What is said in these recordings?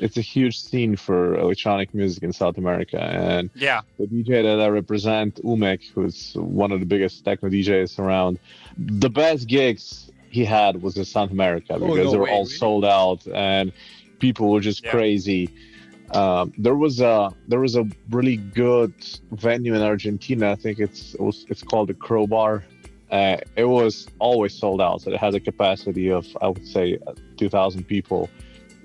it's a huge scene for electronic music in South America, and yeah, the DJ that I represent, Umek, who's one of the biggest techno DJs around, the best gigs he had was in South America because oh, no they were way, all really? sold out and people were just yeah. crazy. Um, there was a there was a really good venue in Argentina. I think it's it was, it's called the Crobar. Uh, it was always sold out, so it has a capacity of I would say uh, 2,000 people.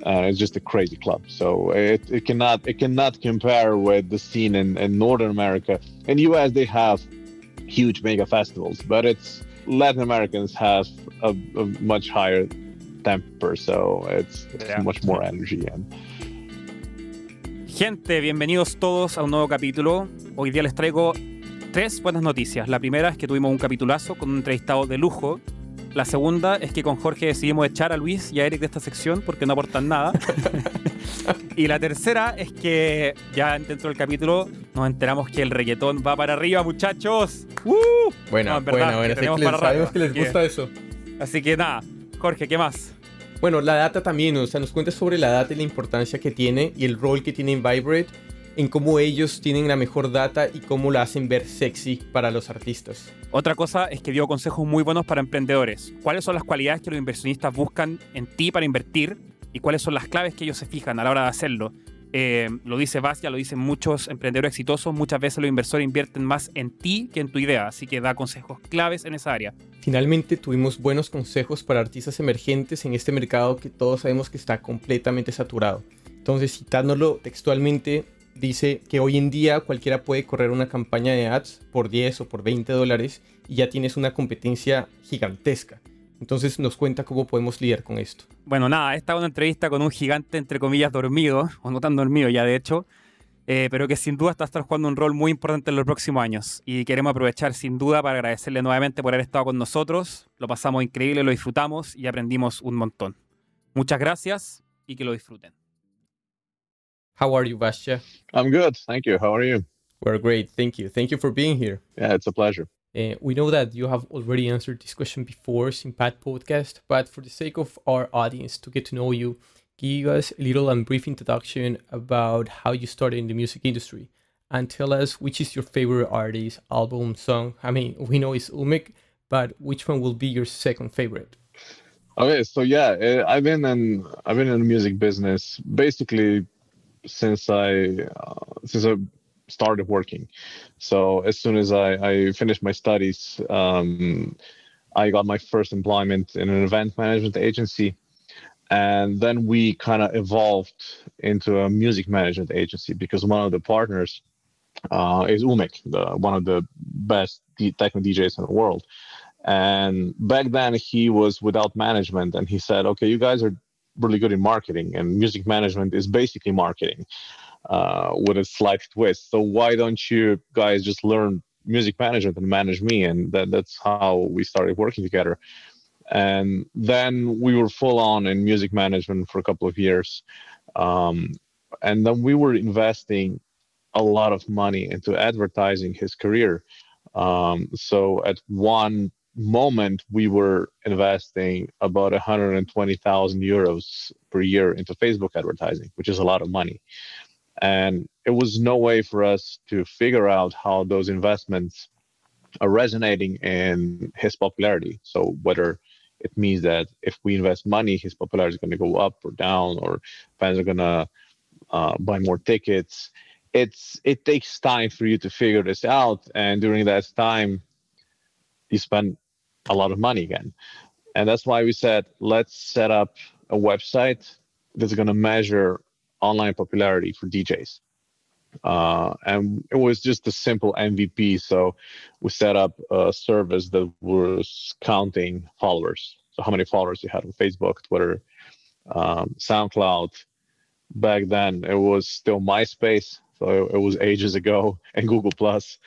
Uh, it's just a crazy club. So it, it cannot it cannot compare with the scene in, in Northern America. In US they have huge mega festivals, but it's Latin Americans have a, a much higher temper, so it's, it's yeah. much more energy and Gente, bienvenidos todos a un nuevo capítulo. Hoy día les traigo tres buenas noticias. La primera es que tuvimos un capitulazo con un entrevistado de lujo. La segunda es que con Jorge decidimos echar a Luis y a Eric de esta sección porque no aportan nada. y la tercera es que ya dentro del capítulo nos enteramos que el reggaetón va para arriba, muchachos. ¡Uh! Bueno, bueno, bueno, sabemos que les gusta eso. Así que nada, Jorge, ¿qué más? Bueno, la data también, o sea, nos cuenta sobre la data y la importancia que tiene y el rol que tiene en Vibrate en cómo ellos tienen la mejor data y cómo la hacen ver sexy para los artistas. Otra cosa es que dio consejos muy buenos para emprendedores. ¿Cuáles son las cualidades que los inversionistas buscan en ti para invertir y cuáles son las claves que ellos se fijan a la hora de hacerlo? Eh, lo dice Bastia, lo dicen muchos emprendedores exitosos, muchas veces los inversores invierten más en ti que en tu idea, así que da consejos claves en esa área. Finalmente tuvimos buenos consejos para artistas emergentes en este mercado que todos sabemos que está completamente saturado. Entonces, citándolo textualmente, dice que hoy en día cualquiera puede correr una campaña de ads por 10 o por 20 dólares y ya tienes una competencia gigantesca. Entonces nos cuenta cómo podemos lidiar con esto. Bueno, nada, esta es una entrevista con un gigante, entre comillas, dormido, o no tan dormido ya de hecho, eh, pero que sin duda está estar jugando un rol muy importante en los próximos años. Y queremos aprovechar sin duda para agradecerle nuevamente por haber estado con nosotros. Lo pasamos increíble, lo disfrutamos y aprendimos un montón. Muchas gracias y que lo disfruten. How are you, Vasja? I'm good, thank you. How are you? We're great, thank you. Thank you for being here. Yeah, it's a pleasure. Uh, we know that you have already answered this question before in Pat Podcast, but for the sake of our audience to get to know you, give us a little and brief introduction about how you started in the music industry and tell us which is your favorite artist, album, song. I mean, we know it's Umek, but which one will be your second favorite? Okay, so yeah, uh, I've been in I've been in the music business basically since I uh, since I started working. So as soon as I, I finished my studies, um, I got my first employment in an event management agency. And then we kind of evolved into a music management agency because one of the partners uh, is Umek, the, one of the best techno DJs in the world. And back then he was without management and he said, okay, you guys are really good in marketing and music management is basically marketing uh, with a slight twist. So why don't you guys just learn music management and manage me? And that, that's how we started working together. And then we were full on in music management for a couple of years. Um, and then we were investing a lot of money into advertising his career. Um, so at one moment, we were investing about 120,000 euros per year into Facebook advertising, which is a lot of money. And it was no way for us to figure out how those investments are resonating in his popularity. So whether it means that if we invest money his popularity is going to go up or down or fans are going to uh, buy more tickets. It's it takes time for you to figure this out. And during that time you spend a lot of money again and that's why we said let's set up a website that's going to measure online popularity for DJs. Uh, and it was just a simple MVP. So we set up a service that was counting followers. So how many followers you had on Facebook, Twitter, um, SoundCloud. Back then, it was still MySpace, so it was ages ago, and Google Plus.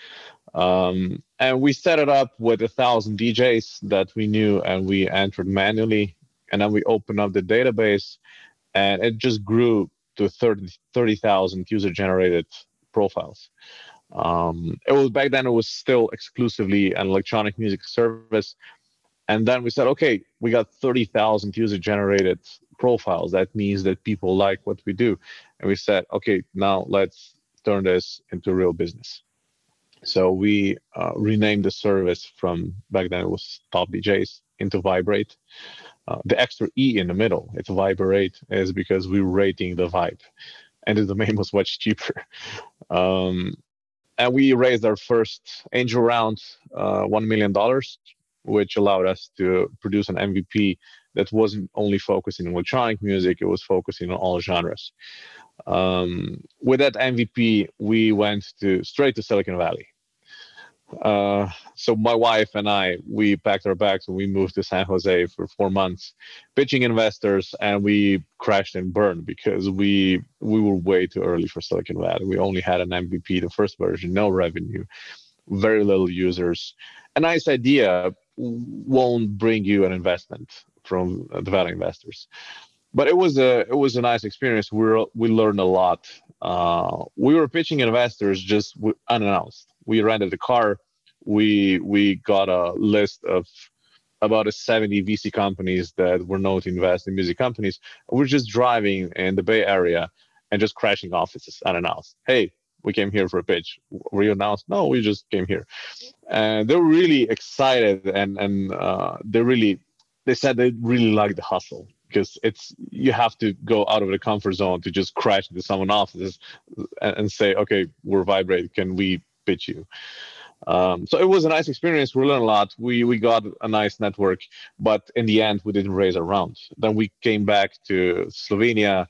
Um, and we set it up with a thousand DJs that we knew, and we entered manually. And then we opened up the database, and it just grew to 30 30,000 user generated profiles. Um, it was back then it was still exclusively an electronic music service. And then we said, okay, we got 30,000 user generated profiles. That means that people like what we do. And we said, okay, now let's turn this into real business. So we uh, renamed the service from back then it was Top DJs into Viberate. Uh, the extra E in the middle, it's Viberate, is because we're rating the vibe, and the domain was much cheaper. Um, and we raised our first angel round, uh, one million dollars, which allowed us to produce an MVP that wasn't only focusing on electronic music; it was focusing on all genres. Um, with that MVP, we went to straight to Silicon Valley. Uh, so my wife and I, we packed our bags and we moved to San Jose for four months, pitching investors, and we crashed and burned because we we were way too early for Silicon Valley. We only had an MVP, the first version, no revenue, very little users. A nice idea won't bring you an investment from the value investors but it was a it was a nice experience. We were, we learned a lot. Uh, we were pitching investors just unannounced. We rented a car. We we got a list of about a 70 VC companies that were known to invest in music companies. We're just driving in the Bay Area and just crashing offices unannounced. Hey, we came here for a pitch. Were you announced? No, we just came here. And they were really excited and and uh, they really they said they really liked the hustle because it's you have to go out of the comfort zone to just crash into someone and, and say, okay, we're viberate. Can we pitch you? Um, so it was a nice experience. We learned a lot. We we got a nice network, but in the end, we didn't raise a round. Then we came back to Slovenia,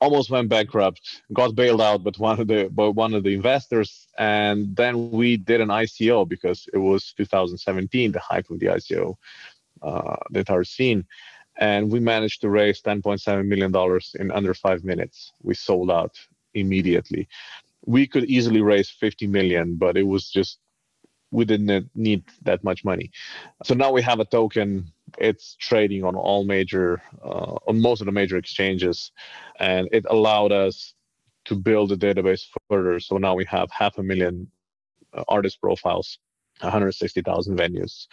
almost went bankrupt, got bailed out, but one of the by one of the investors, and then we did an ICO because it was 2017, the hype of the ICO, uh, are seen. and we managed to raise 10.7 million dollars in under five minutes. We sold out immediately. We could easily raise 50 million, but it was just we didn't need that much money. So now we have a token. It's trading on all major, uh, on most of the major exchanges, and it allowed us to build the database further. So now we have half a million uh, artist profiles 160,000 venues.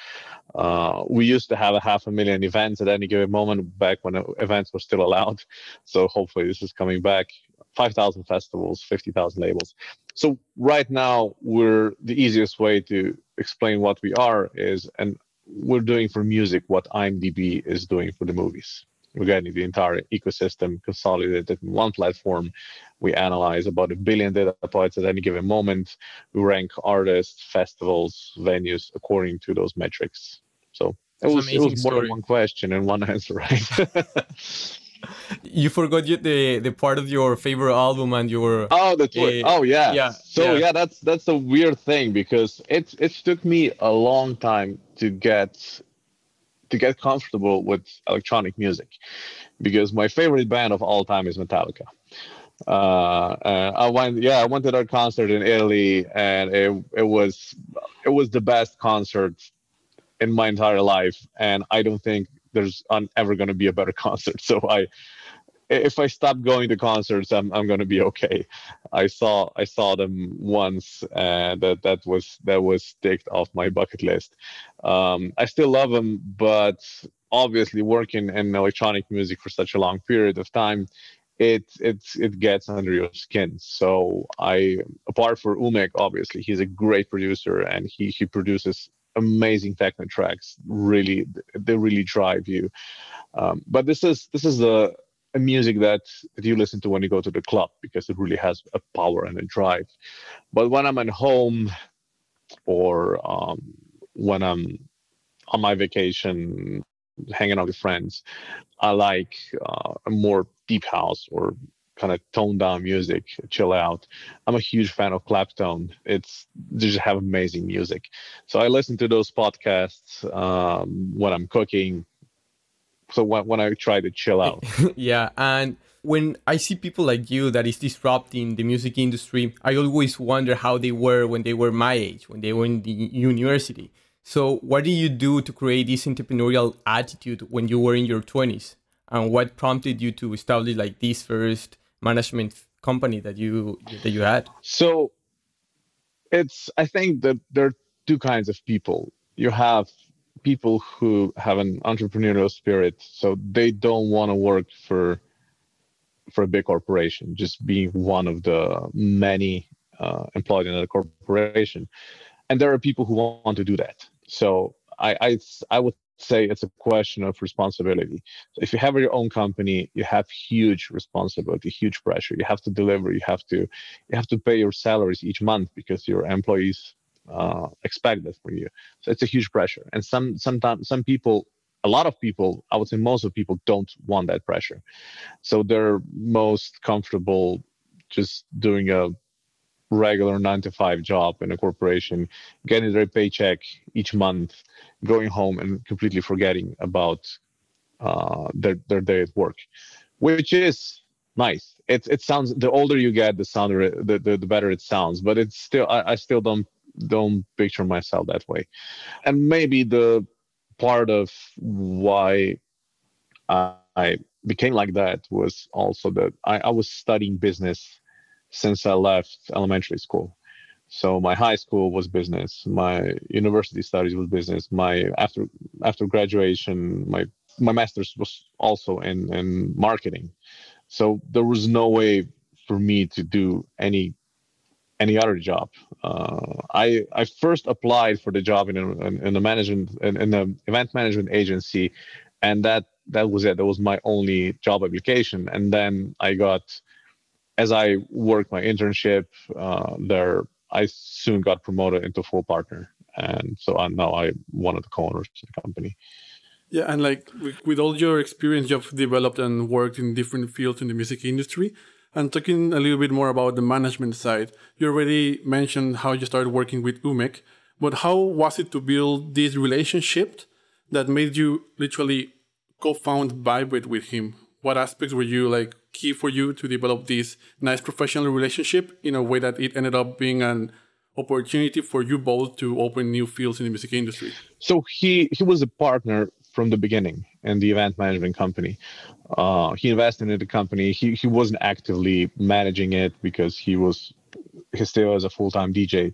Uh, we used to have a half a million events at any given moment back when events were still allowed. So hopefully this is coming back. 5,000 festivals, 50,000 labels. So right now we're the easiest way to explain what we are is, and we're doing for music what IMDb is doing for the movies we're getting the entire ecosystem consolidated in one platform. We analyze about a billion data points at any given moment. We rank artists, festivals, venues according to those metrics. So it was, it was more story. than one question and one answer, right? you forgot the the part of your favorite album and your oh the uh, oh yeah yeah so yeah. yeah that's that's a weird thing because it it took me a long time to get to get comfortable with electronic music because my favorite band of all time is Metallica. Uh, uh, I went, yeah, I went to their concert in Italy, and it it was it was the best concert in my entire life, and I don't think there's ever going to be a better concert. So I if I stop going to concerts, I'm I'm gonna be okay. I saw I saw them once, and that that was that was ticked off my bucket list. Um, I still love them, but obviously working in electronic music for such a long period of time, it it it gets under your skin. So I, apart for Umek, obviously he's a great producer and he he produces amazing techno tracks. Really, they really drive you. Um, but this is this is a music that, that you listen to when you go to the club because it really has a power and a drive. But when I'm at home or um, when I'm on my vacation, hanging out with friends, I like uh, a more deep house or kind of toned down music, chill out. I'm a huge fan of Claptone. It's they just have amazing music. So I listen to those podcasts um, when I'm cooking, so when, when I try to chill out. yeah, and when I see people like you that is disrupting the music industry, I always wonder how they were when they were my age, when they were in the university. So, what did you do to create this entrepreneurial attitude when you were in your 20s? And what prompted you to establish like this first management company that you that you had? So, it's I think that there are two kinds of people. You have people who have an entrepreneurial spirit, so they don't want to work for for a big corporation, just being one of the many uh, employed in a corporation. And there are people who want to do that. So I, I, I would say it's a question of responsibility. So if you have your own company, you have huge responsibility, huge pressure. You have to deliver. You have to, you have to pay your salaries each month because your employees uh, expect that from you. So it's a huge pressure. And some sometimes some people a lot of people, I would say most of people don't want that pressure. So they're most comfortable just doing a regular nine to five job in a corporation, getting their paycheck each month, going home and completely forgetting about uh, their, their day at work, which is nice. It, it sounds, the older you get, the sounder, the, the, the better it sounds, but it's still, I, I still don't, don't picture myself that way. And maybe the part of why I became like that was also that I, I was studying business since I left elementary school. So my high school was business. My university studies was business. My after after graduation, my my master's was also in in marketing. So there was no way for me to do any any other job. Uh, I I first applied for the job in a, in, the management in, in the event management agency, and that that was it. That was my only job application. And then I got, as I worked my internship uh, there, I soon got promoted into full partner, and so I'm now I one of the co-owners of the company. Yeah, and like with all your experience, you've developed and worked in different fields in the music industry. And talking a little bit more about the management side, you already mentioned how you started working with Umek, but how was it to build this relationship that made you literally co-found Viberate with him? What aspects were you like key for you to develop this nice professional relationship in a way that it ended up being an opportunity for you both to open new fields in the music industry? So he he was a partner from the beginning in the event management company. Uh, he invested in the company. He he wasn't actively managing it because he was he still as a full-time DJ.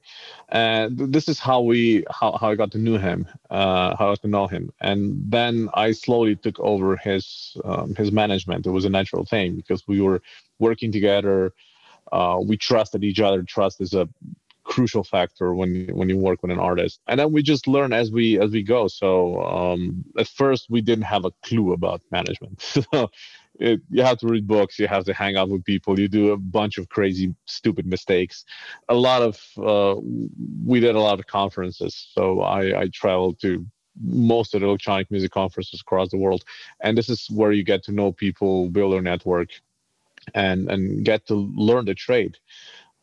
And this is how we how, how I got to know him, uh, how I got to know him. And then I slowly took over his um, his management. It was a natural thing because we were working together. Uh, we trusted each other. Trust is a crucial factor when when you work with an artist. And then we just learn as we as we go. So um, at first we didn't have a clue about management. So it, you have to read books you have to hang out with people you do a bunch of crazy stupid mistakes. A lot of uh, we did a lot of conferences. So i i traveled to most of the electronic music conferences across the world. And this is where you get to know people build your network and and get to learn the trade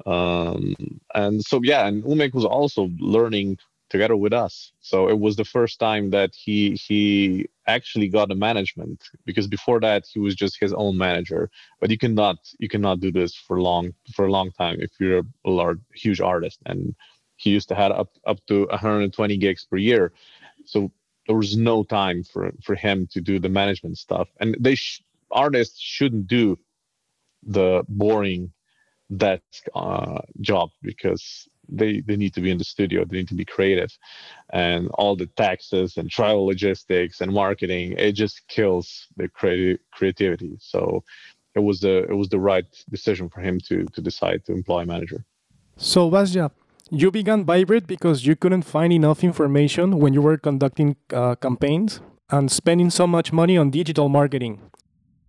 um, and so yeah and umek was also learning together with us. So it was the first time that he he actually got a management because before that he was just his own manager. But you cannot you cannot do this for long for a long time if you're a large huge artist. And he used to have up up to 120 gigs per year. So there was no time for for him to do the management stuff. And they sh- artists shouldn't do the boring that uh, job because they they need to be in the studio. They need to be creative. And all the taxes and travel logistics and marketing it just kills the creative creativity. So it was the it was the right decision for him to to decide to employ a manager. So Vasja, you began Viberate because you couldn't find enough information when you were conducting uh, campaigns and spending so much money on digital marketing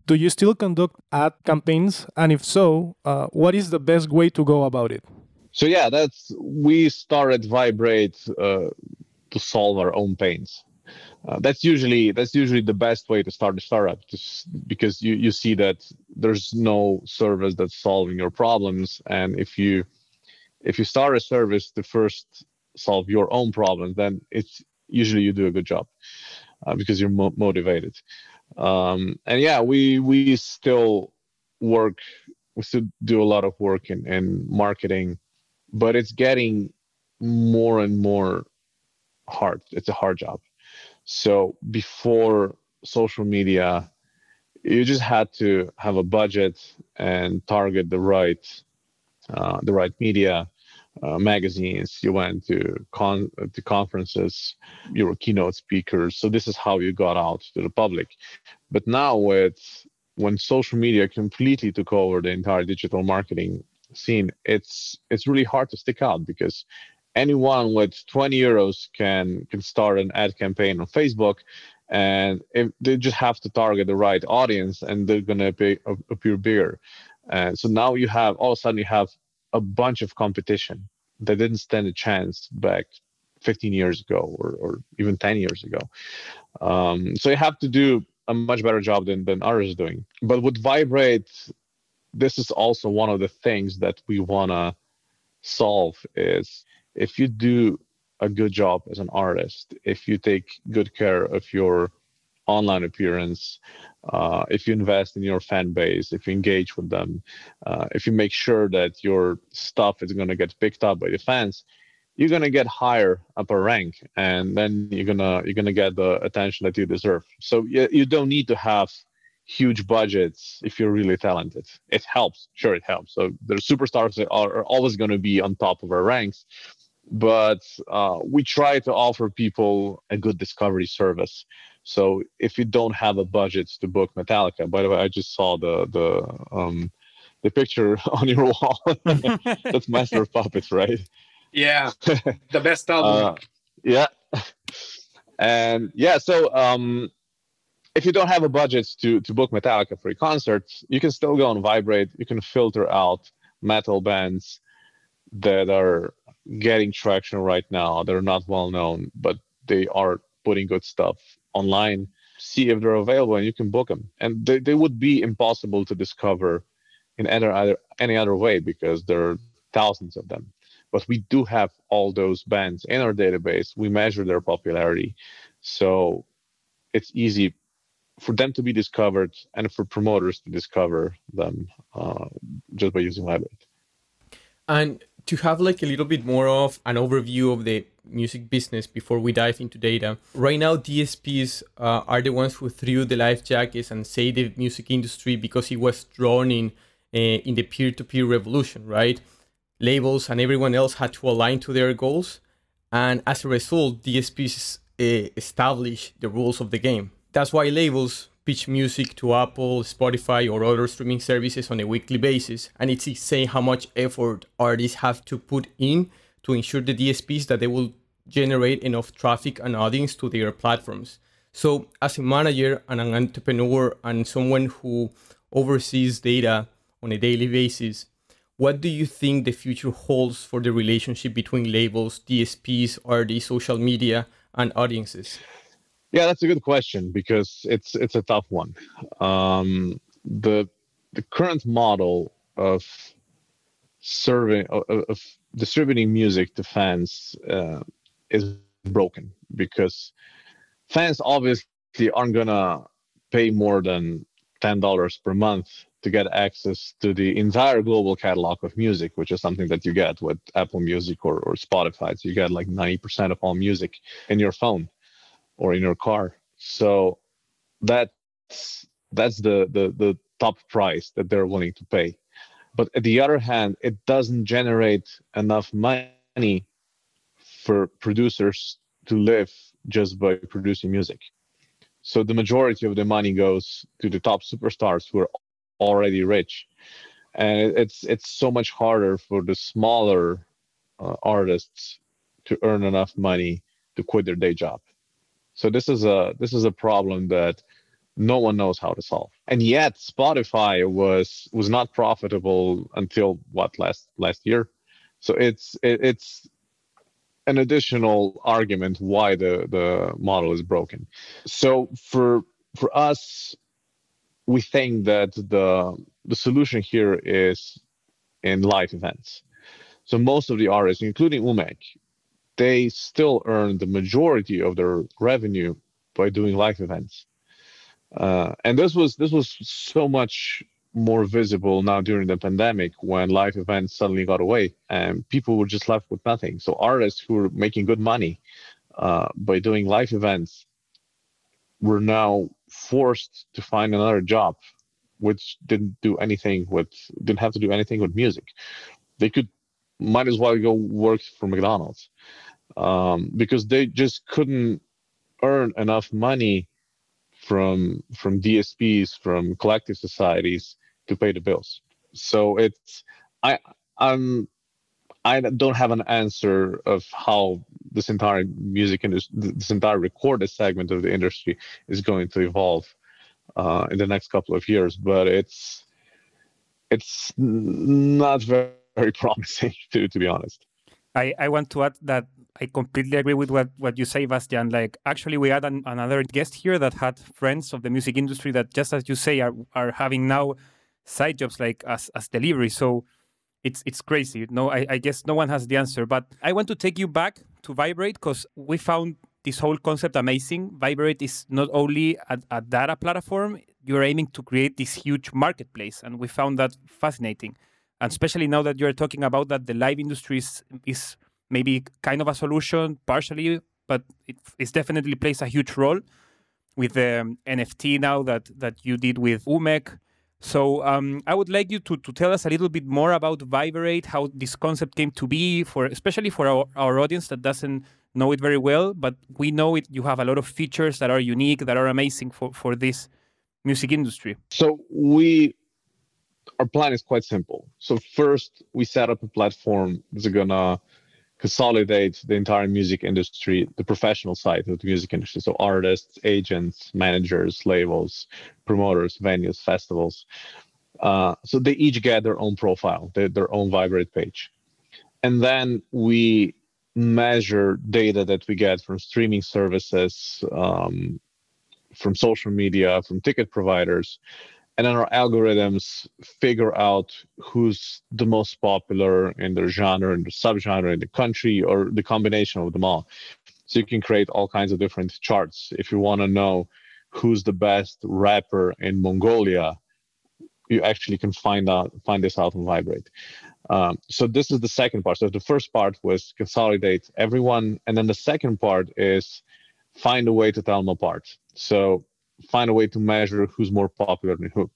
do you still conduct ad campaigns? And if so, uh, what is the best way to go about it? So yeah, that's we started Viberate uh, to solve our own pains. Uh, that's usually that's usually the best way to start a startup, just because you you see that there's no service that's solving your problems, and if you if you start a service to first solve your own problems, then it's usually you do a good job uh, because you're mo- motivated um, and yeah we we still work we still do a lot of work in, in marketing but it's getting more and more hard. It's a hard job. So before social media you just had to have a budget and target the right uh, the right media uh, magazines, you went to con to conferences, you were keynote speakers. So this is how you got out to the public. But now with when social media completely took over the entire digital marketing scene, it's it's really hard to stick out because anyone with 20 euros can can start an ad campaign on Facebook, and if they just have to target the right audience, and they're gonna appear, appear bigger. And so now you have all of a sudden you have a bunch of competition that didn't stand a chance back 15 years ago or, or even 10 years ago. Um, so you have to do a much better job than, than others doing. But with Viberate, this is also one of the things that we want to solve is if you do a good job as an artist, if you take good care of your online appearance, uh, if you invest in your fan base, if you engage with them, uh, if you make sure that your stuff is going to get picked up by the fans, you're going to get higher up a rank, and then you're gonna you're gonna get the attention that you deserve. So you, you don't need to have huge budgets if you're really talented. It helps, sure, it helps. So the superstars are, are always going to be on top of our ranks, but uh, we try to offer people a good discovery service. So if you don't have a budget to book Metallica, by the way, I just saw the the um, the picture on your wall. That's Master of Puppets, right? Yeah, the best album. Uh, yeah, and yeah. So um, if you don't have a budget to to book Metallica for a concert, you can still go on Viberate. You can filter out metal bands that are getting traction right now. They're not well known, but they are putting good stuff online, see if they're available, and you can book them. And they, they would be impossible to discover in any other, any other way because there are thousands of them. But we do have all those bands in our database. We measure their popularity. So it's easy for them to be discovered and for promoters to discover them uh, just by using Viberate. And to have like a little bit more of an overview of the music business before we dive into data. Right now, DSPs uh, are the ones who threw the life jackets and saved the music industry because it was drowning uh, in the peer-to-peer revolution, right? Labels and everyone else had to align to their goals, and as a result, DSPs uh, established the rules of the game. That's why labels pitch music to Apple, Spotify, or other streaming services on a weekly basis, and it's insane how much effort artists have to put in to ensure the DSPs that they will generate enough traffic and audience to their platforms. So, as a manager and an entrepreneur and someone who oversees data on a daily basis, what do you think the future holds for the relationship between labels, DSPs, artists, social media, and audiences? Yeah, that's a good question because it's it's a tough one. Um, the the current model of serving of, of distributing music to fans uh, is broken because fans obviously aren't gonna pay more than ten dollars per month to get access to the entire global catalog of music, which is something that you get with Apple Music or, or Spotify. So you get like 90% of all music in your phone or in your car. So that's that's the the the top price that they're willing to pay. But at the other hand, it doesn't generate enough money for producers to live just by producing music. So the majority of the money goes to the top superstars who are already rich, and it's it's so much harder for the smaller uh, artists to earn enough money to quit their day job. So this is a this is a problem that no one knows how to solve. And yet Spotify was was not profitable until what last last year. So it's it, it's an additional argument why the the model is broken. So for for us we think that the the solution here is in live events. So most of the artists, including Umek, they still earn the majority of their revenue by doing live events. Uh, and this was this was so much more visible now during the pandemic when live events suddenly got away and people were just left with nothing. So artists who were making good money uh, by doing live events were now forced to find another job, which didn't do anything with didn't have to do anything with music. They could might as well go work for McDonald's um, because they just couldn't earn enough money from from DSPs, from collective societies to pay the bills. So it's I I'm I don't have an answer of how this entire music industry, this entire recorded segment of the industry is going to evolve uh, in the next couple of years, but it's it's not very, very promising to to be honest. I, I want to add that I completely agree with what, what you say, Bastian. Like, actually, we had an, another guest here that had friends of the music industry that, just as you say, are, are having now side jobs like as, as delivery. So it's it's crazy. No, I, I guess no one has the answer. But I want to take you back to Viberate because we found this whole concept amazing. Viberate is not only a, a data platform, you're aiming to create this huge marketplace. And we found that fascinating. And especially now that you're talking about that the live industry is, is maybe kind of a solution partially, but it, it definitely plays a huge role with the um, NFT now that that you did with Umek. So um, I would like you to, to tell us a little bit more about Viberate, how this concept came to be, for especially for our, our audience that doesn't know it very well, but we know it. You have a lot of features that are unique, that are amazing for, for this music industry. So we our plan is quite simple. So first we set up a platform that's gonna consolidate the entire music industry, the professional side of the music industry. So artists, agents, managers, labels, promoters, venues, festivals. Uh, so they each get their own profile, their, their own Viberate page. And then we measure data that we get from streaming services, um, from social media, from ticket providers, and then our algorithms figure out who's the most popular in their genre in the subgenre in the country or the combination of them all. So you can create all kinds of different charts. If you want to know who's the best rapper in mongolia you actually can find out find this out on viberate. Um, so this is the second part. So the first part was consolidate everyone. And then the second part is find a way to tell them apart. So find a way to measure who's more popular than who.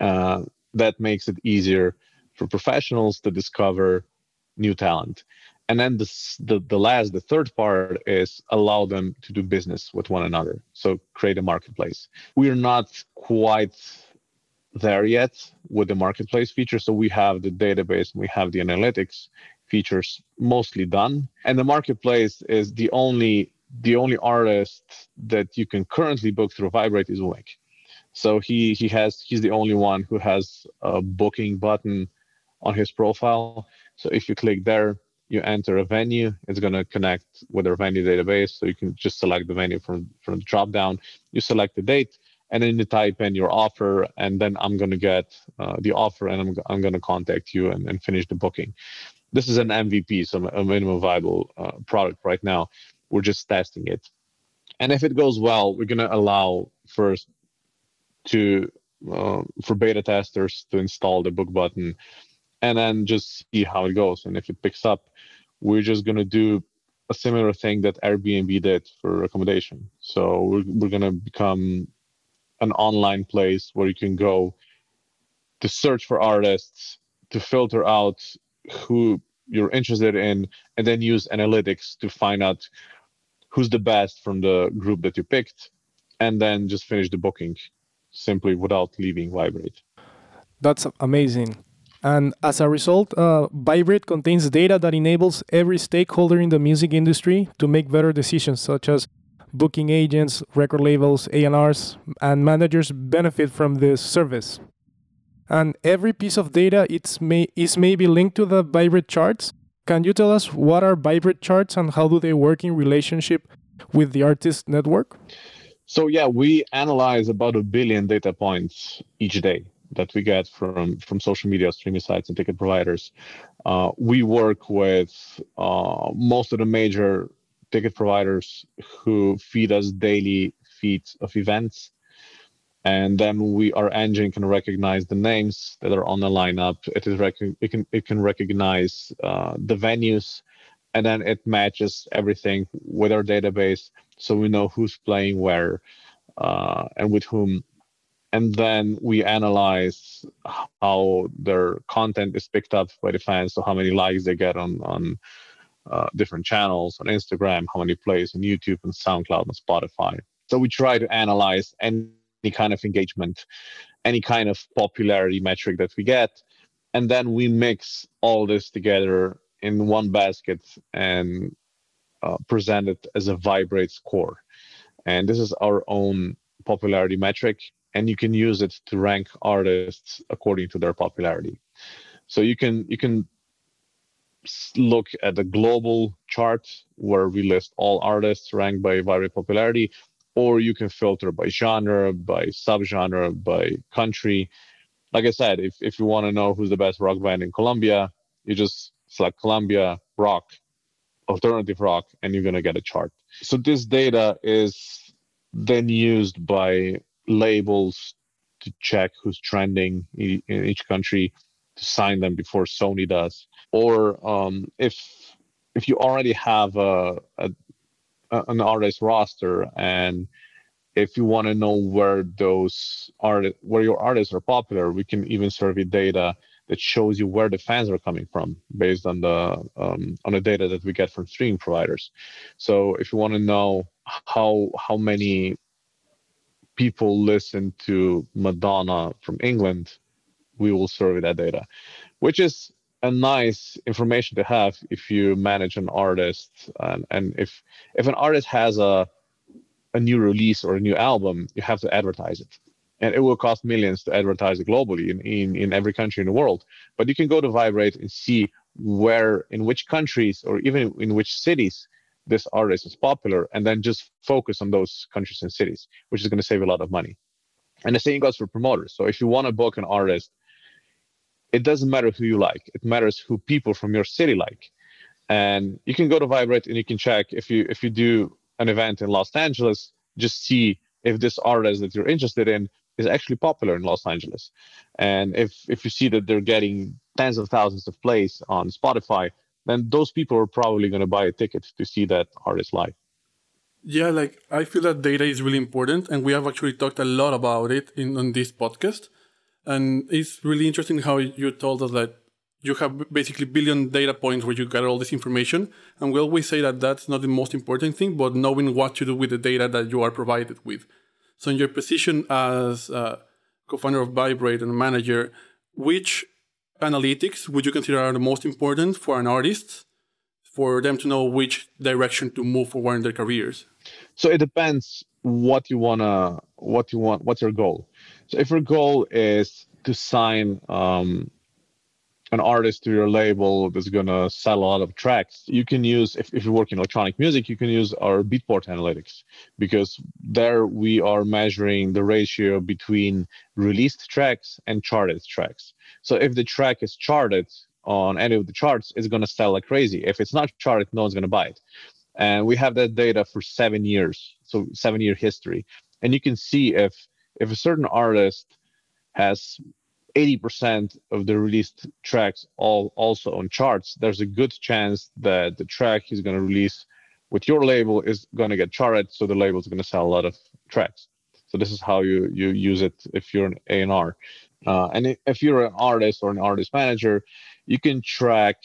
Uh, that makes it easier for professionals to discover new talent. And then the, the, last, the third part is allow them to do business with one another. So create a marketplace. We are not quite there yet with the marketplace feature. So we have the database, we have the analytics features mostly done. And the marketplace is the only the only artist that you can currently book through Viberate is Umek. So he he has he's the only one who has a booking button on his profile. So if you click there, you enter a venue. It's gonna connect with our venue database. So you can just select the venue from from the drop down. You select the date, and then you type in your offer, and then I'm gonna get uh, the offer, and I'm I'm gonna contact you and, and finish the booking. This is an MVP, so a minimum viable uh, product right now. We're just testing it. And if it goes well, we're going to allow first to uh, for beta testers to install the book button and then just see how it goes. And if it picks up, we're just going to do a similar thing that Airbnb did for accommodation. So we're, we're going to become an online place where you can go to search for artists, to filter out who you're interested in, and then use analytics to find out who's the best from the group that you picked, and then just finish the booking simply without leaving Viberate. That's amazing. And as a result, uh, Viberate contains data that enables every stakeholder in the music industry to make better decisions, such as booking agents, record labels, A&Rs, and managers benefit from this service. And every piece of data it's may, is maybe linked to the Viberate charts, can you tell us what are Viberate charts and how do they work in relationship with the artist network? So yeah, we analyze about a billion data points each day that we get from from social media, streaming sites, and ticket providers. Uh, we work with uh, most of the major ticket providers who feed us daily feeds of events and then we our engine can recognize the names that are on the lineup. It is rec- it can it can recognize uh, the venues and then it matches everything with our database so we know who's playing where uh, and with whom. And then we analyze how their content is picked up by the fans so how many likes they get on on uh, different channels on instagram how many plays on youtube and soundcloud and spotify. So we try to analyze any kind of engagement any kind of popularity metric that we get and then we mix all this together in one basket and uh, present it as a viberate score. And this is our own popularity metric and you can use it to rank artists according to their popularity. So you can you can look at the global chart where we list all artists ranked by viberate popularity or you can filter by genre by subgenre by country. Like i said if, if you want to know who's the best rock band in colombia you just select colombia rock alternative rock and you're going to get a chart. So this data is then used by labels to check who's trending in each country to sign them before Sony does, or um, if if you already have a, a an artist roster and if you want to know where those art where your artists are popular, we can even survey data that shows you where the fans are coming from based on the um, on the data that we get from streaming providers. So if you want to know how how many people listen to Madonna from England, we will survey that data, which is a nice information to have if you manage an artist and, and if if an artist has a a new release or a new album, you have to advertise it. And it will cost millions to advertise it globally in, in, in every country in the world. But you can go to Viberate and see where, in which countries, or even in which cities this artist is popular and then just focus on those countries and cities which is going to save a lot of money and the same goes for promoters so if you want to book an artist it doesn't matter who you like it matters who people from your city like and you can go to viberate and you can check if you if you do an event in los angeles just see if this artist that you're interested in is actually popular in los angeles and if if you see that they're getting tens of thousands of plays on spotify then those people are probably going to buy a ticket to see that artist live. Yeah, like I feel that data is really important, and we have actually talked a lot about it in on this podcast. And it's really interesting how you told us that you have basically billion data points where you got all this information, and we always say that that's not the most important thing, but knowing what to do with the data that you are provided with. So, in your position as uh, co-founder of Viberate and manager, which analytics would you consider are the most important for an artist for them to know which direction to move forward in their careers? So it depends what you wanna what you want what's your goal. So if your goal is to sign um, an artist to your label that's gonna sell a lot of tracks, you can use if, if you work in electronic music, you can use our Beatport analytics because there we are measuring the ratio between released tracks and charted tracks. So if the track is charted on any of the charts, it's gonna sell like crazy. If it's not charted, no one's gonna buy it. And we have that data for seven years, so seven year history. And you can see if if a certain artist has 80% of the released tracks all also on charts, there's a good chance that the track he's going to release with your label is going to get charted, so the label is going to sell a lot of tracks. So this is how you you use it if you're an A&R. Uh, and if you're an artist or an artist manager, you can track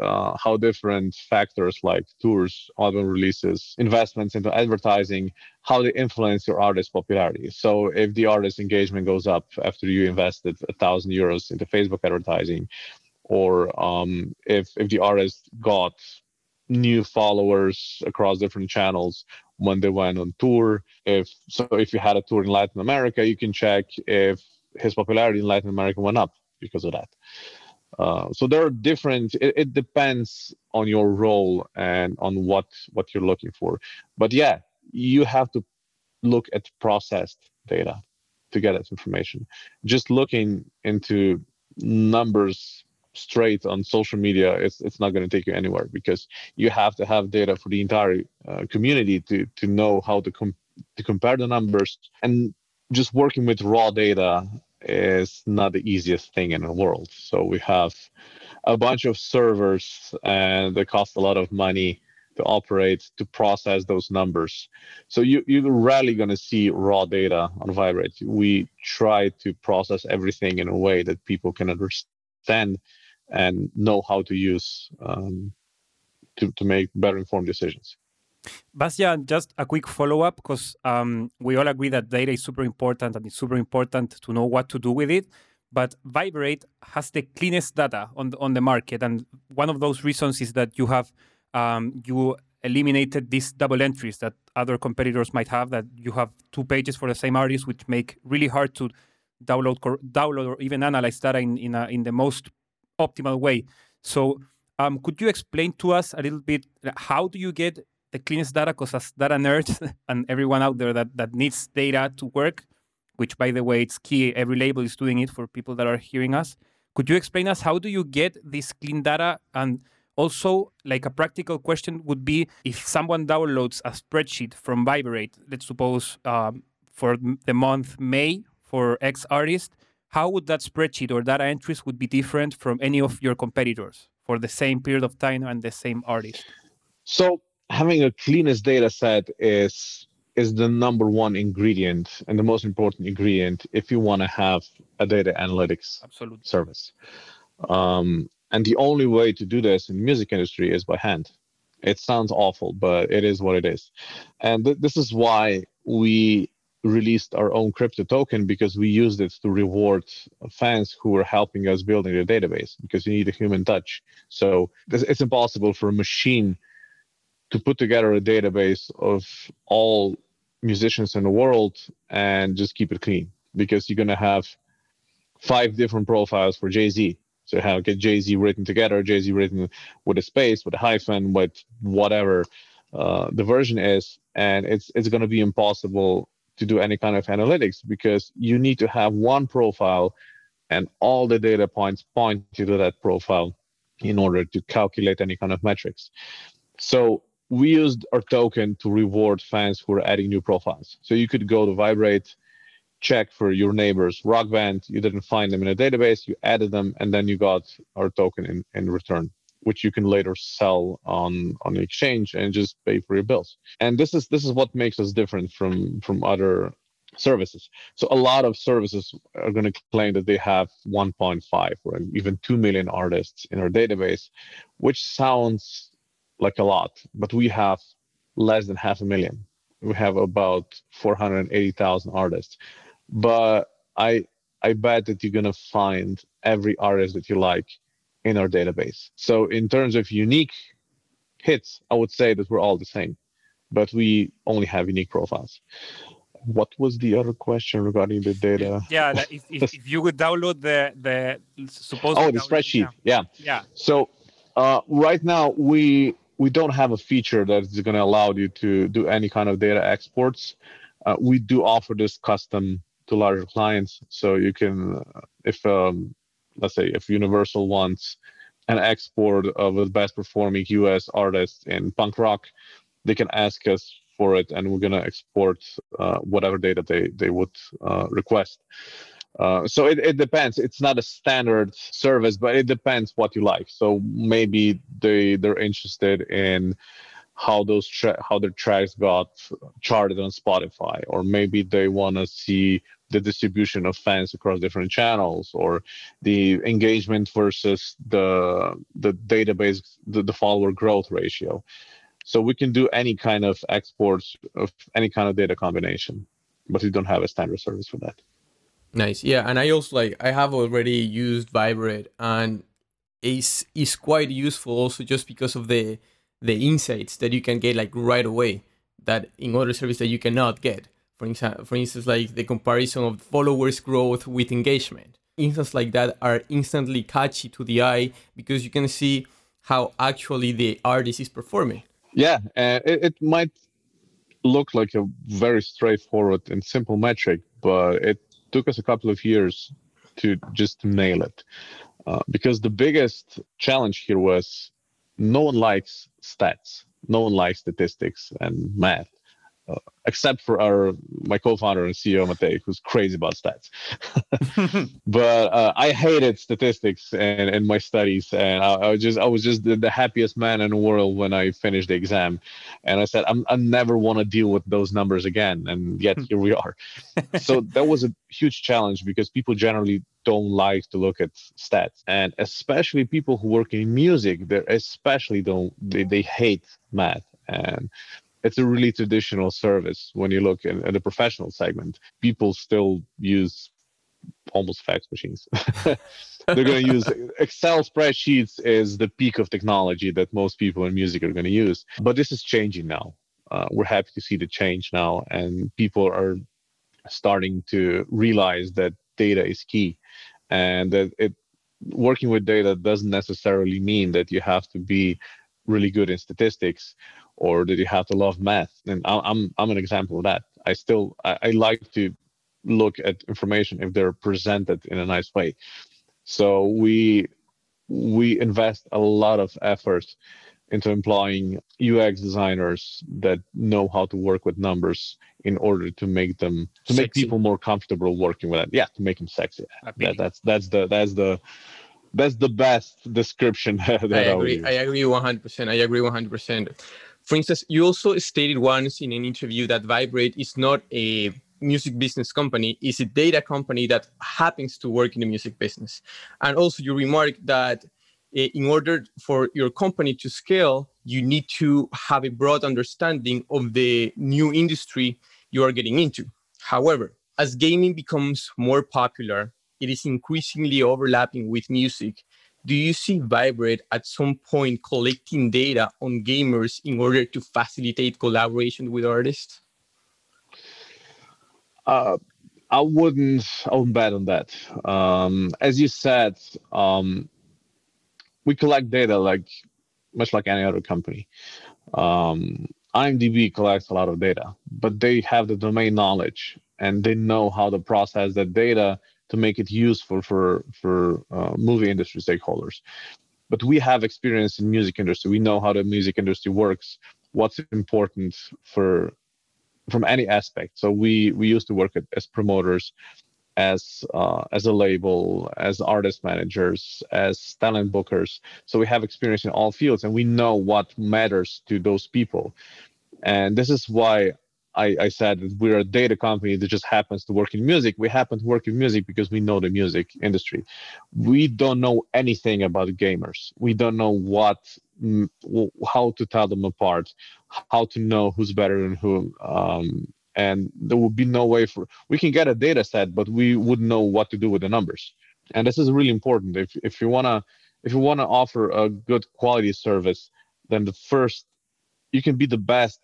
uh, how different factors like tours, album releases, investments into advertising, how they influence your artist popularity. So if the artist engagement goes up after you invested a thousand euros into Facebook advertising, or um, if if the artist got new followers across different channels when they went on tour, if so if you had a tour in Latin America, you can check if his popularity in Latin America went up because of that. Uh, so there are different. It, it, depends on your role and on what what you're looking for. But yeah, you have to look at processed data to get that information. Just looking into numbers straight on social media, it's it's not going to take you anywhere because you have to have data for the entire uh, community to to know how to com- to compare the numbers and just working with raw data is not the easiest thing in the world. So we have a bunch of servers and they cost a lot of money to operate to process those numbers. So you you're rarely going to see raw data on Viberate. We try to process everything in a way that people can understand and know how to use um, to to make better informed decisions. Bastian, just a quick follow up because um, we all agree that data is super important and it's super important to know what to do with it. But Viberate has the cleanest data on the, on the market, and one of those reasons is that you have um, you eliminated these double entries that other competitors might have. That you have two pages for the same artist, which make really hard to download, download or even analyze data in in, a, in the most optimal way. So, um, could you explain to us a little bit how do you get the cleanest data? Because as data nerds and everyone out there that that needs data to work, which by the way it's key. Every label is doing it for people that are hearing us. Could you explain us how do you get this clean data and also, like a practical question would be if someone downloads a spreadsheet from Viberate, let's suppose um, for the month May for X artist, how would that spreadsheet or data entries would be different from any of your competitors for the same period of time and the same artist? So having a cleanest data set is is the number one ingredient and the most important ingredient if you want to have a data analytics Absolutely. service. Um, and the only way to do this in the music industry is by hand. It sounds awful, but it is what it is. And th- this is why we released our own crypto token because we used it to reward fans who were helping us building the database because you need a human touch. So it's impossible for a machine to put together a database of all musicians in the world and just keep it clean. Because you're going to have five different profiles for Jay Z so how get Jay Z written together, Jay Z written with a space, with a hyphen, with whatever uh, the version is, and it's it's going to be impossible to do any kind of analytics because you need to have one profile, and all the data points point to that profile in order to calculate any kind of metrics. So we used our token to reward fans who are adding new profiles. So you could go to Viberate, check for your neighbor's rock band. You didn't find them in a database, you added them, and then you got our token in, in return, which you can later sell on on the exchange and just pay for your bills. And this is this is what makes us different from from other services. So a lot of services are going to claim that they have 1.5 or even 2 million artists in our database, which sounds like a lot, but we have less than half a million. We have about 480,000 artists but I I bet that you're gonna find every artist that you like in our database. So in terms of unique hits, I would say that we're all the same, but we only have unique profiles. What was the other question regarding the data? Yeah, if, if, if, you would download the the supposed Oh, the spreadsheet. Yeah. Yeah. yeah. So uh, right now we we don't have a feature that is going to allow you to do any kind of data exports. Uh, we do offer this custom to larger clients. So you can, if um, let's say if Universal wants an export of the best performing US artists in punk rock, they can ask us for it, and we're gonna export uh, whatever data they they would uh, request. Uh, so it, it depends. It's not a standard service, but it depends what you like. So maybe they they're interested in how those tra- how their tracks got charted on Spotify, or maybe they want to see the distribution of fans across different channels, or the engagement versus the the database the, the follower growth ratio. So we can do any kind of exports of any kind of data combination, but we don't have a standard service for that. Nice, yeah, and I also like I have already used Viberate, and it's is quite useful also just because of the the insights that you can get like right away that in other services that you cannot get. For instance, for instance, like the comparison of followers growth with engagement. Instances like that are instantly catchy to the eye because you can see how actually the artist is performing. Yeah, uh, it, it might look like a very straightforward and simple metric, but it took us a couple of years to just nail it. Uh, because the biggest challenge here was no one likes stats no one likes statistics and math uh, except for our my co-founder and CEO Matej, who's crazy about stats. but uh, I hated statistics and, and my studies, and I, I was just I was just the, the, happiest man in the world when I finished the exam, and I said I'm, I never want to deal with those numbers again, and yet here we are. so that was a huge challenge because people generally don't like to look at stats, and especially people who work in music, they especially don't they, they hate math and it's a really traditional service when you look at, at the professional segment. People still use almost fax machines. They're going to use Excel spreadsheets is the peak of technology that most people in music are going to use. But this is changing now. Uh, we're happy to see the change now, and people are starting to realize that data is key, and that it working with data doesn't necessarily mean that you have to be really good in statistics or did you have to love math? And I'm I'm an example of that. I still I, I like to look at information if they're presented in a nice way. So we we invest a lot of effort into employing UX designers that know how to work with numbers in order to make them to sexy. make people more comfortable working with it. Yeah, to make them sexy. That, that's that's the that's the that's the best description. I agree. I, I agree 100%. I agree 100%. For instance, you also stated once in an interview that Viberate is not a music business company, it's a data company that happens to work in the music business. And also, you remarked that eh, in order for your company to scale, you need to have a broad understanding of the new industry you are getting into. However, as gaming becomes more popular, it is increasingly overlapping with music do you see Viberate at some point collecting data on gamers in order to facilitate collaboration with artists? Uh, I wouldn't. I wouldn't bet on that. Um, as you said, um, we collect data like much like any other company. Um, IMDb collects a lot of data, but they have the domain knowledge and they know how to process that data to make it useful for for uh, movie industry stakeholders. But we have experience in music industry. We know how the music industry works. What's important for from any aspect. So we we used to work at, as promoters, as uh, as a label, as artist managers, as talent bookers. So we have experience in all fields, and we know what matters to those people. And this is why I, I said we're a data company that just happens to work in music. We happen to work in music because we know the music industry. We don't know anything about gamers. We don't know what, mm, how to tell them apart, how to know who's better than who. Um, and there would be no way for we can get a data set, but we wouldn't know what to do with the numbers. And this is really important. If if you wanna if you wanna offer a good quality service, then the first you can be the best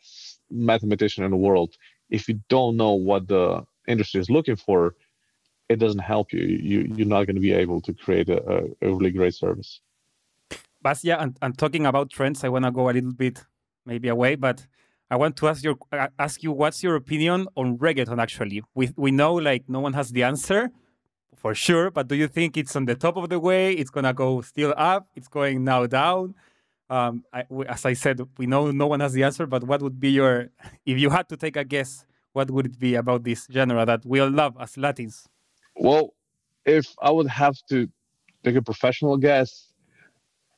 mathematician in the world if you don't know what the industry is looking for it doesn't help you. You you're not going to be able to create a, a, really great service. But yeah and, and talking about trends i want to go a little bit maybe away but i want to ask your uh, ask you what's your opinion on reggaeton actually? We we know like no one has the answer for sure but do you think it's on the top of the way? It's going to go still up? It's going now down um, I, as I said, we know no one has the answer, but what would be your, if you had to take a guess, what would it be about this genre that we all love as Latins? Well, if I would have to take a professional guess,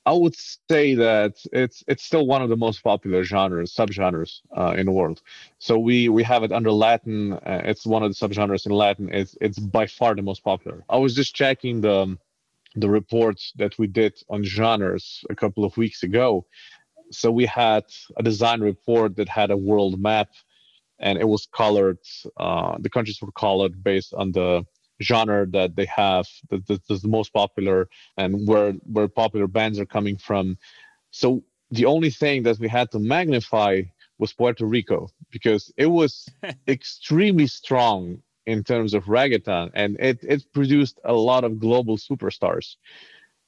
I would say that it's it's still one of the most popular genres, subgenres uh, in the world. So we we have it under Latin. Uh, it's one of the subgenres in Latin. It's it's by far the most popular. I was just checking the the report that we did on genres a couple of weeks ago. So we had a design report that had a world map, and it was colored. Uh, the countries were colored based on the genre that they have, that is the most popular, and where where popular bands are coming from. So the only thing that we had to magnify was Puerto Rico because it was extremely strong in terms of reggaeton, and it it produced a lot of global superstars.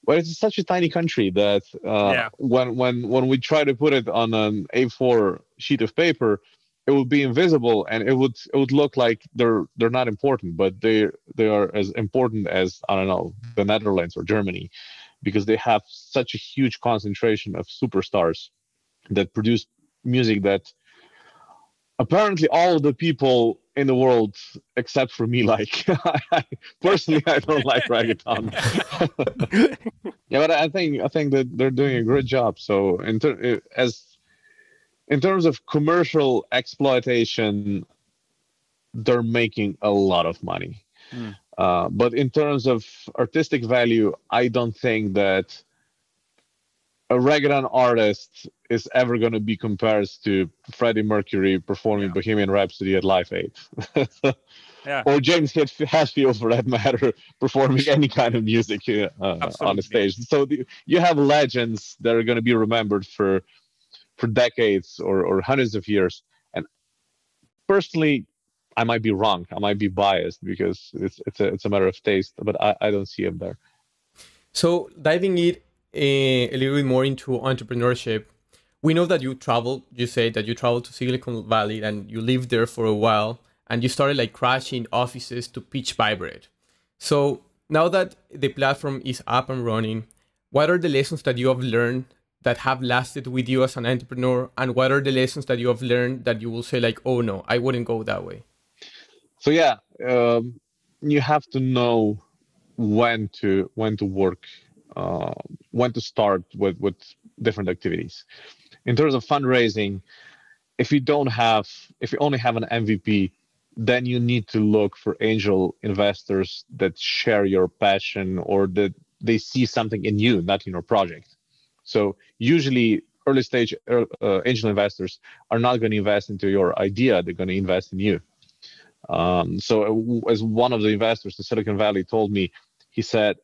But it's such a tiny country that uh, yeah. when when when we try to put it on an A4 sheet of paper, it would be invisible, and it would it would look like they're they're not important, but they they are as important as I don't know the Netherlands or Germany, because they have such a huge concentration of superstars that produce music that apparently all of the people in the world except for me like personally i don't like reggaeton. Yeah but i think i think that they're doing a great job. So in ter- as in terms of commercial exploitation they're making a lot of money. Mm. uh, but in terms of artistic value i don't think that a reggaeton artist is ever going to be compared to Freddie Mercury performing yeah. Bohemian Rhapsody at Live Aid. yeah. Or James Hetfield, for that matter, performing any kind of music uh, on the stage. So the, you have legends that are going to be remembered for for decades or, or hundreds of years. And personally, I might be wrong. I might be biased because it's it's a it's a matter of taste, but I, I don't see him there. So diving it a, a little bit more into entrepreneurship, we know that you traveled. You say that you traveled to Silicon Valley and you lived there for a while, and you started like crashing offices to pitch Viberate. So now that the platform is up and running, what are the lessons that you have learned that have lasted with you as an entrepreneur, and what are the lessons that you have learned that you will say like, oh no, I wouldn't go that way? So yeah, um, you have to know when to when to work uh, when to start with with different activities. In terms of fundraising, if you don't have, if you only have an MVP, then you need to look for angel investors that share your passion or that they see something in you, not in your project. So usually, early stage uh, uh angel investors are not going to invest into your idea; they're going to invest in you. Um, so, as one of the investors in Silicon Valley told me, he said,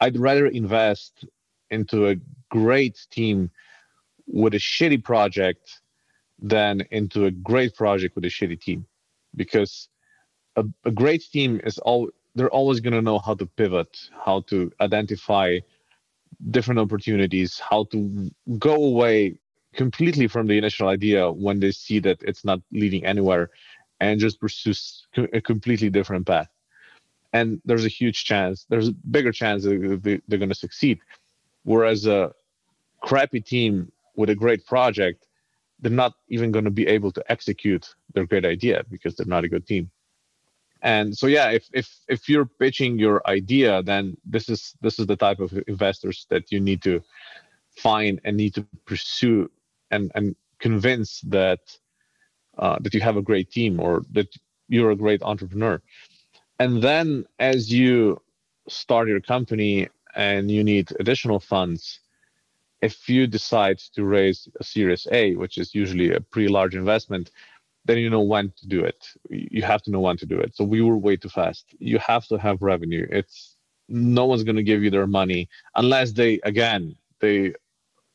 I'd rather invest into a great team with a shitty project than into a great project with a shitty team. Because a, a great team is all they're always going to know how to pivot how to identify different opportunities how to go away completely from the initial idea when they see that it's not leading anywhere and just pursue a completely different path and there's a huge chance there's a bigger chance that they're going to succeed. Whereas a crappy team with a great project they're not even going to be able to execute their great idea because they're not a good team. And so yeah if if if you're pitching your idea then this is this is the type of investors that you need to find and need to pursue and and convince that uh, that you have a great team or that you're a great entrepreneur and then as you start your company and you need additional funds if you decide to raise a series a which is usually a pretty large investment then you know when to do it. You have to know when to do it. So we were way too fast. You have to have revenue. It's no one's going to give you their money unless they again they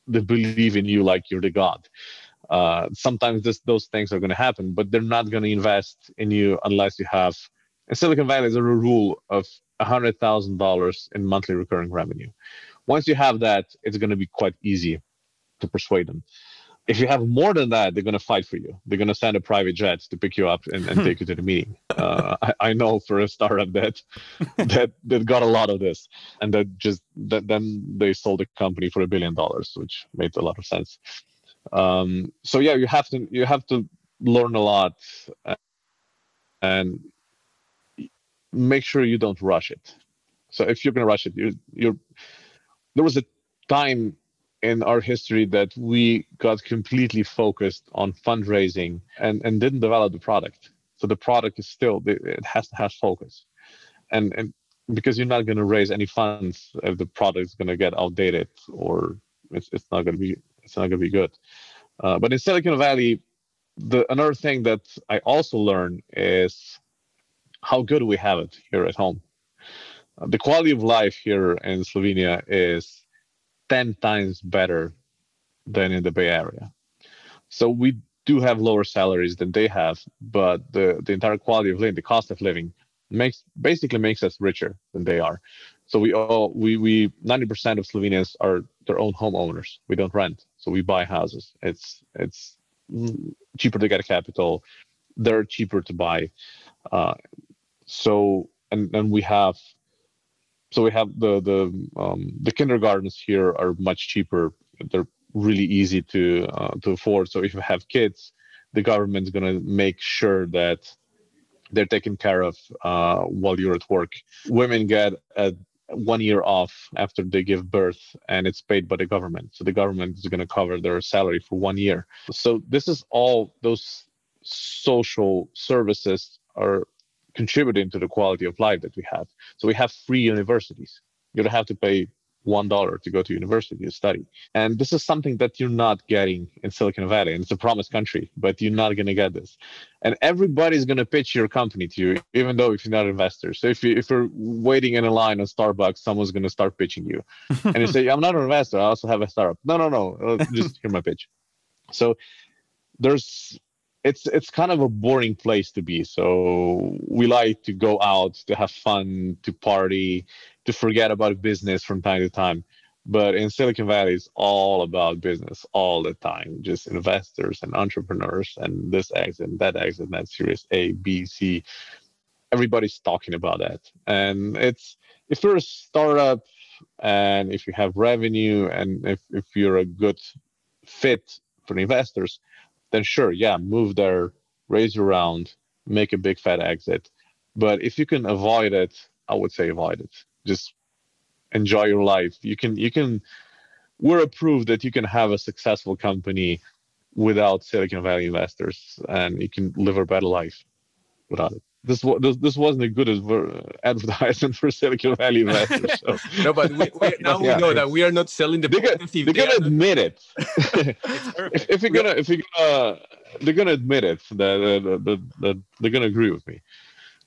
they believe in you like you're the god. Uh, sometimes this, those things are going to happen but they're not going to invest in you unless you have in Silicon Valley, there's a rule of $100,000 in monthly recurring revenue. Once you have that, it's going to be quite easy to persuade them. If you have more than that, they're going to fight for you. They're going to send a private jet to pick you up and, and take you to the meeting. Uh, I, I, know for a startup that that that got a lot of this, and that just that then they sold the company for a billion dollars, which made a lot of sense. Um, so yeah, you have to you have to learn a lot, and make sure you don't rush it. So if you're going to rush it, you're, you're there was a time in our history that we got completely focused on fundraising and, and didn't develop the product. So the product is still it has to have focus, and and because you're not going to raise any funds if the product is going to get outdated or it's, it's not going to be it's not going to be good. Uh, but in Silicon Valley, the another thing that I also learned is how good we have it here at home. Uh, the quality of life here in Slovenia is 10 times better than in the Bay Area. So we do have lower salaries than they have, but the, the entire quality of living, the cost of living, makes basically makes us richer than they are. So we all we we 90% of Slovenians are their own homeowners. We don't rent, so we buy houses. It's it's cheaper to get a capital. They're cheaper to buy. Uh, so and then we have so we have the the um, the kindergartens here are much cheaper. They're really easy to uh, to afford. So if you have kids the government's going to make sure that they're taken care of uh, while you're at work. Women get a one year off after they give birth and it's paid by the government. So the government is going to cover their salary for one year. So this is all those social services are contributing to the quality of life that we have so we have free universities you don't have to pay one dollar to go to university to study. And this is something that you're not getting in Silicon Valley. And it's a promised country, but you're not going to get this. And everybody's going to pitch your company to you, even though if you're not an investor. So if you if you're waiting in a line on Starbucks, someone's going to start pitching you, and you say, "I'm not an investor. I also have a startup." No, no, no. Just hear my pitch. So there's it's it's kind of a boring place to be. So we like to go out to have fun, to party, to forget about business from time to time. But in Silicon Valley, it's all about business all the time. Just investors and entrepreneurs and this exit, and that exit, and that Series A, B, C. Everybody's talking about that, and it's if you're a startup and if you have revenue and if, if you're a good fit for investors, then sure, yeah, move there, raise your round, make a big fat exit. But if you can avoid it, I would say avoid it. Just enjoy your life. You can you can we're a proof that you can have a successful company without Silicon Valley investors and you can live a better life without it this was this, this wasn't a good advertisement for Silicon Valley investors. So. no, but we, we, now yeah. we know that we are not selling the. They're gonna, they're gonna admit it. if, if, you're gonna, if you're gonna, they're gonna admit it that, that, that, that they're gonna agree with me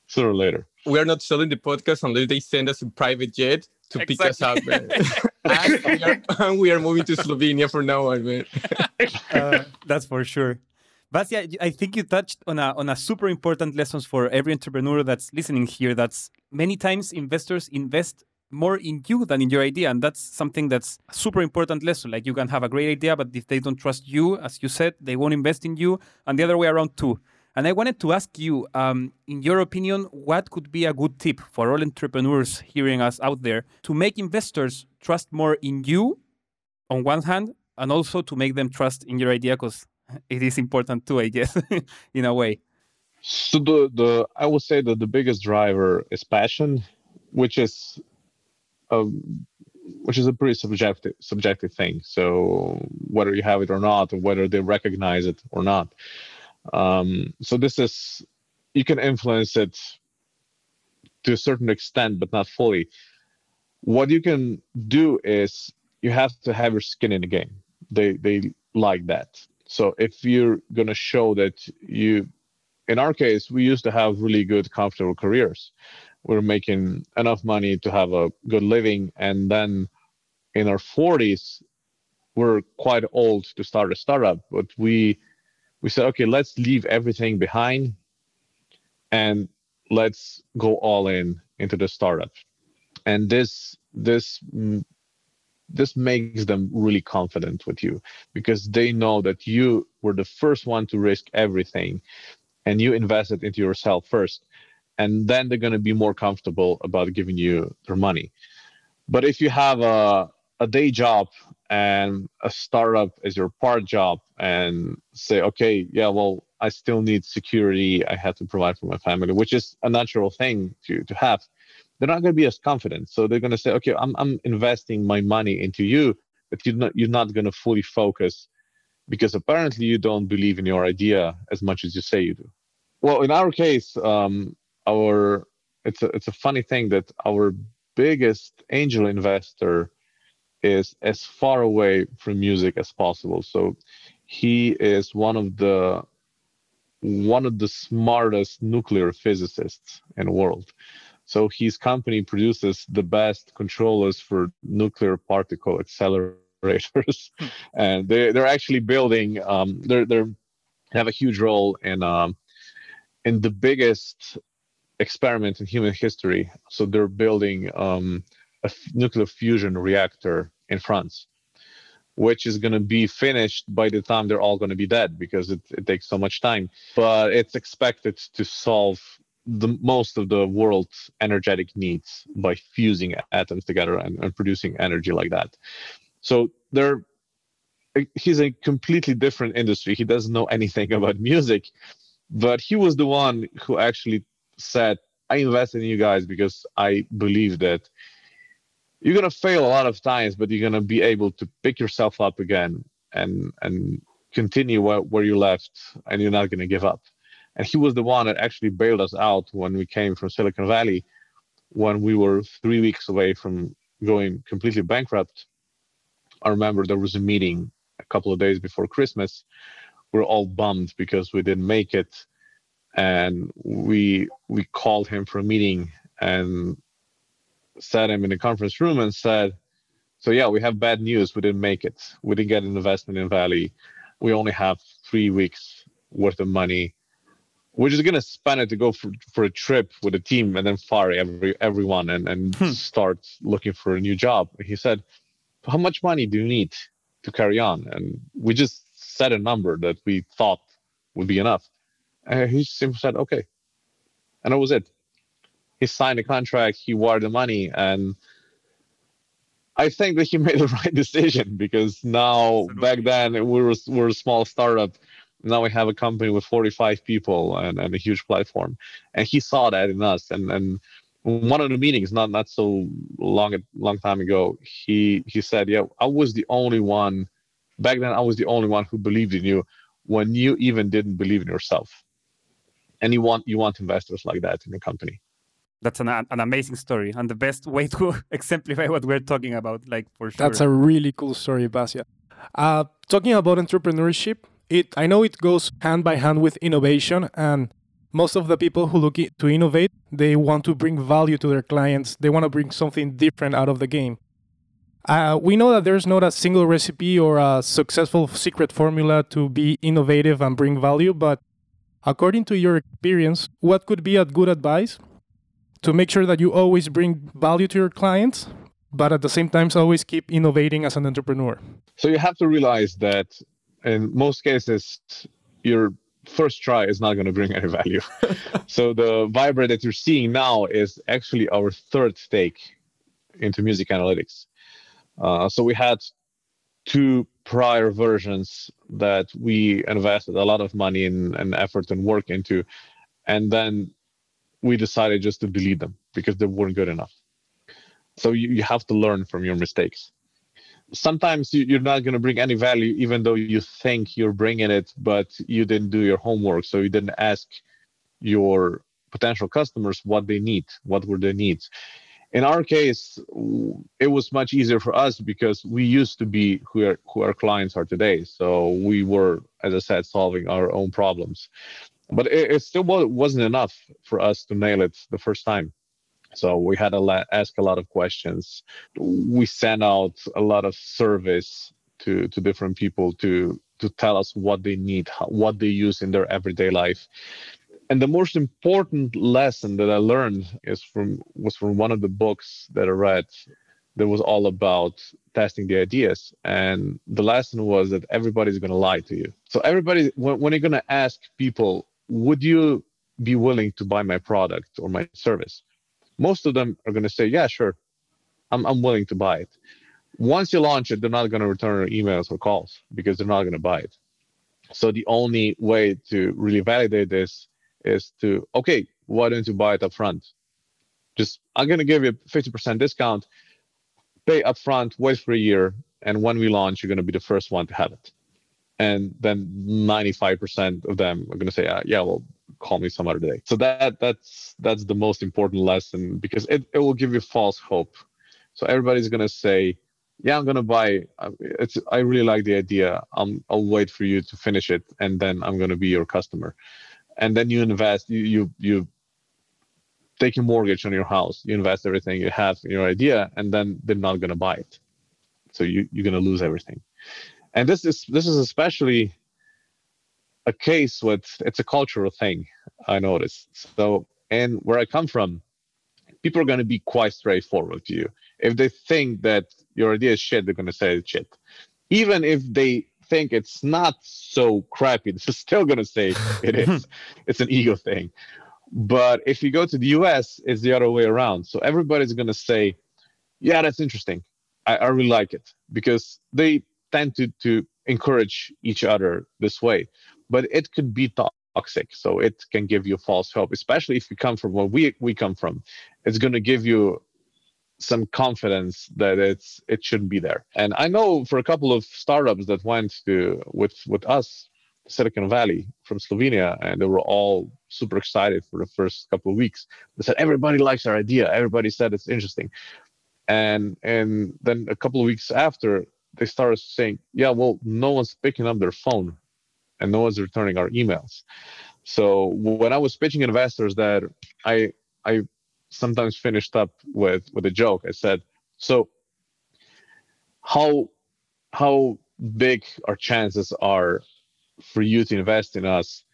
sooner or later. We are not selling the podcast unless they send us a private jet to exactly. pick us up, man. and, we are, and we are moving to Slovenia for now on, man. Uh, that's for sure. Vasja, I think you touched on a on a super important lessons for every entrepreneur that's listening here. That's many times investors invest more in you than in your idea, and that's something that's a super important lesson. Like you can have a great idea, but if they don't trust you, as you said, they won't invest in you, and the other way around too. And I wanted to ask you, um, in your opinion, what could be a good tip for all entrepreneurs hearing us out there to make investors trust more in you, on one hand, and also to make them trust in your idea? Because it is important too, I guess, in a way. So the the I would say that the biggest driver is passion, which is um, which is a pretty subjective subjective thing. So whether you have it or not, or whether they recognize it or not. Um, so this is you can influence it to a certain extent, but not fully. What you can do is you have to have your skin in the game. They they like that. So if you're going to show that you, in our case, we used to have really good, comfortable careers. We're making enough money to have a good living. And then in our 40s, we're quite old to start a startup, but we we said, okay, let's leave everything behind and let's go all in into the startup. And this this this makes them really confident with you because they know that you were the first one to risk everything and you invested into yourself first. And then they're going to be more comfortable about giving you their money. But if you have a, a day job and a startup is your part job and say okay yeah well i still need security. I have to provide for my family which is a natural thing to, to have they're not going to be as confident. So they're going to say, okay, I'm, I'm investing my money into you, but you're not, you're not going to fully focus because apparently you don't believe in your idea as much as you say you do. Well, in our case, um, our it's a, it's a funny thing that our biggest angel investor is as far away from music as possible. So he is one of the one of the smartest nuclear physicists in the world. So his company produces the best controllers for nuclear particle accelerators, hmm. and they they're actually building. Um, they're they're have a huge role in um, in the biggest experiment in human history. So they're building um, a f- nuclear fusion reactor in France, which is going to be finished by the time they're all going to be dead because it, it takes so much time. But it's expected to solve the most of the world's energetic needs by fusing atoms together and, and producing energy like that. So they're he's a completely different industry. He doesn't know anything about music, but he was the one who actually said, "I invest in you guys because I believe that you're gonna fail a lot of times, but you're gonna be able to pick yourself up again and and continue where, where you left, and you're not gonna give up." And he was the one that actually bailed us out when we came from Silicon Valley, when we were three weeks away from going completely bankrupt. I remember there was a meeting a couple of days before Christmas. We are all bummed because we didn't make it, and we we called him for a meeting and sat him in the conference room and said, "So yeah, we have bad news. We didn't make it. We didn't get an investment in Valley. We only have three weeks worth of money. We're just gonna spend it to go for, for a trip with a team and then fire every everyone and and hmm. start looking for a new job." He said, "How much money do you need to carry on?" And we just set a number that we thought would be enough. And he simply said, "Okay," and that was it he signed a contract, he wired the money, and I think that he made the right decision because now Absolutely. back then we were we were a small startup. Now we have a company with 45 people and, and a huge platform, and he saw that in us. And and one of the meetings, not not so long a long time ago, he he said, "Yeah, I was the only one back then. I was the only one who believed in you when you even didn't believe in yourself." And you want you want investors like that in your company that's an, an amazing story and the best way to exemplify what we're talking about like for sure that's a really cool story Vasja uh, talking about entrepreneurship it i know it goes hand by hand with innovation and most of the people who look to innovate they want to bring value to their clients they want to bring something different out of the game uh, we know that there's not a single recipe or a successful secret formula to be innovative and bring value but according to your experience what could be a good advice to make sure that you always bring value to your clients, but at the same time, always keep innovating as an entrepreneur. So you have to realize that in most cases, your first try is not going to bring any value. so the Viberate that you're seeing now is actually our third take into music analytics. Uh, so we had two prior versions that we invested a lot of money and, and effort and work into. And then we decided just to delete them because they weren't good enough. So you, you have to learn from your mistakes. Sometimes you, you're not going to bring any value, even though you think you're bringing it, but you didn't do your homework. So you didn't ask your potential customers what they need, what were their needs. In our case, it was much easier for us because we used to be who our, who our clients are today. So we were, as I said, solving our own problems but it, it still wasn't enough for us to nail it the first time. So we had to ask a lot of questions. We sent out a lot of surveys to to different people to to tell us what they need, what they use in their everyday life. And the most important lesson that I learned is from was from one of the books that I read that was all about testing the ideas. And the lesson was that everybody's going to lie to you. So everybody, when, when you're going to ask people would you be willing to buy my product or my service? Most of them are going to say, yeah, sure, I'm, I'm willing to buy it. Once you launch it, they're not going to return emails or calls because they're not going to buy it. So the only way to really validate this is to, okay, why don't you buy it up front? Just, I'm going to give you a 50% discount, pay upfront, wait for a year, and when we launch, you're going to be the first one to have it and then 95% of them are going to say uh, yeah well call me some other day. So that that's that's the most important lesson because it, it will give you false hope. So everybody's to say yeah i'm to buy uh, it's i really like the idea. I'm i'll wait for you to finish it and then i'm to be your customer. And then you invest you you you take a mortgage on your house you invest everything you have in your idea and then they're not to buy it. So you, you're to lose everything. And this is this is especially a case with it's a cultural thing i noticed. So and where i come from people are going to be quite straightforward to you. If they think that your idea is shit they're going to say it's shit. Even if they think it's not so crappy they're still going to say it is. Mm-hmm. It's an ego thing. But if you go to the us it's the other way around. So everybody's going to say yeah that's interesting. I, I really like it. Because they tend to to encourage each other this way. But it could be toxic, so it can give you false hope, especially if you come from where we we come from. It's going to give you some confidence that it's it shouldn't be there. And I know for a couple of startups that went to with with us Silicon Valley from Slovenia, and they were all super excited for the first couple of weeks. They said everybody likes our idea. Everybody said it's interesting, and and then a couple of weeks after, they started saying, "Yeah, well, no one's picking up their phone, and no one's returning our emails." So when I was pitching investors, that I I sometimes finished up with with a joke. I said, "So how how big our chances are for you to invest in us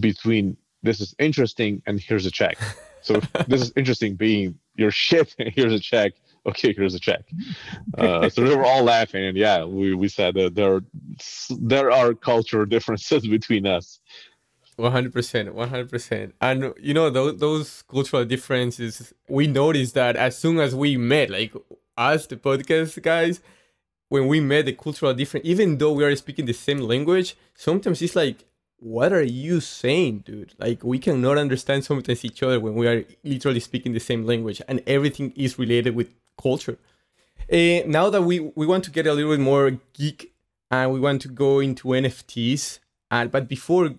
between this is interesting and here's a check. So this is interesting being your shit here's a check. Okay, here's a check. Uh, so they were all laughing and yeah, we, we said that there are, there are cultural differences between us. 100% 100% and you know those, those cultural differences we noticed that as soon as we met like us the podcast guys when we met the cultural difference, even though we are speaking the same language, sometimes it's like, what are you saying, dude? Like we cannot understand sometimes each other when we are literally speaking the same language, and everything is related with culture. Uh, now that we we want to get a little bit more geek and we want to go into NFTs, and but before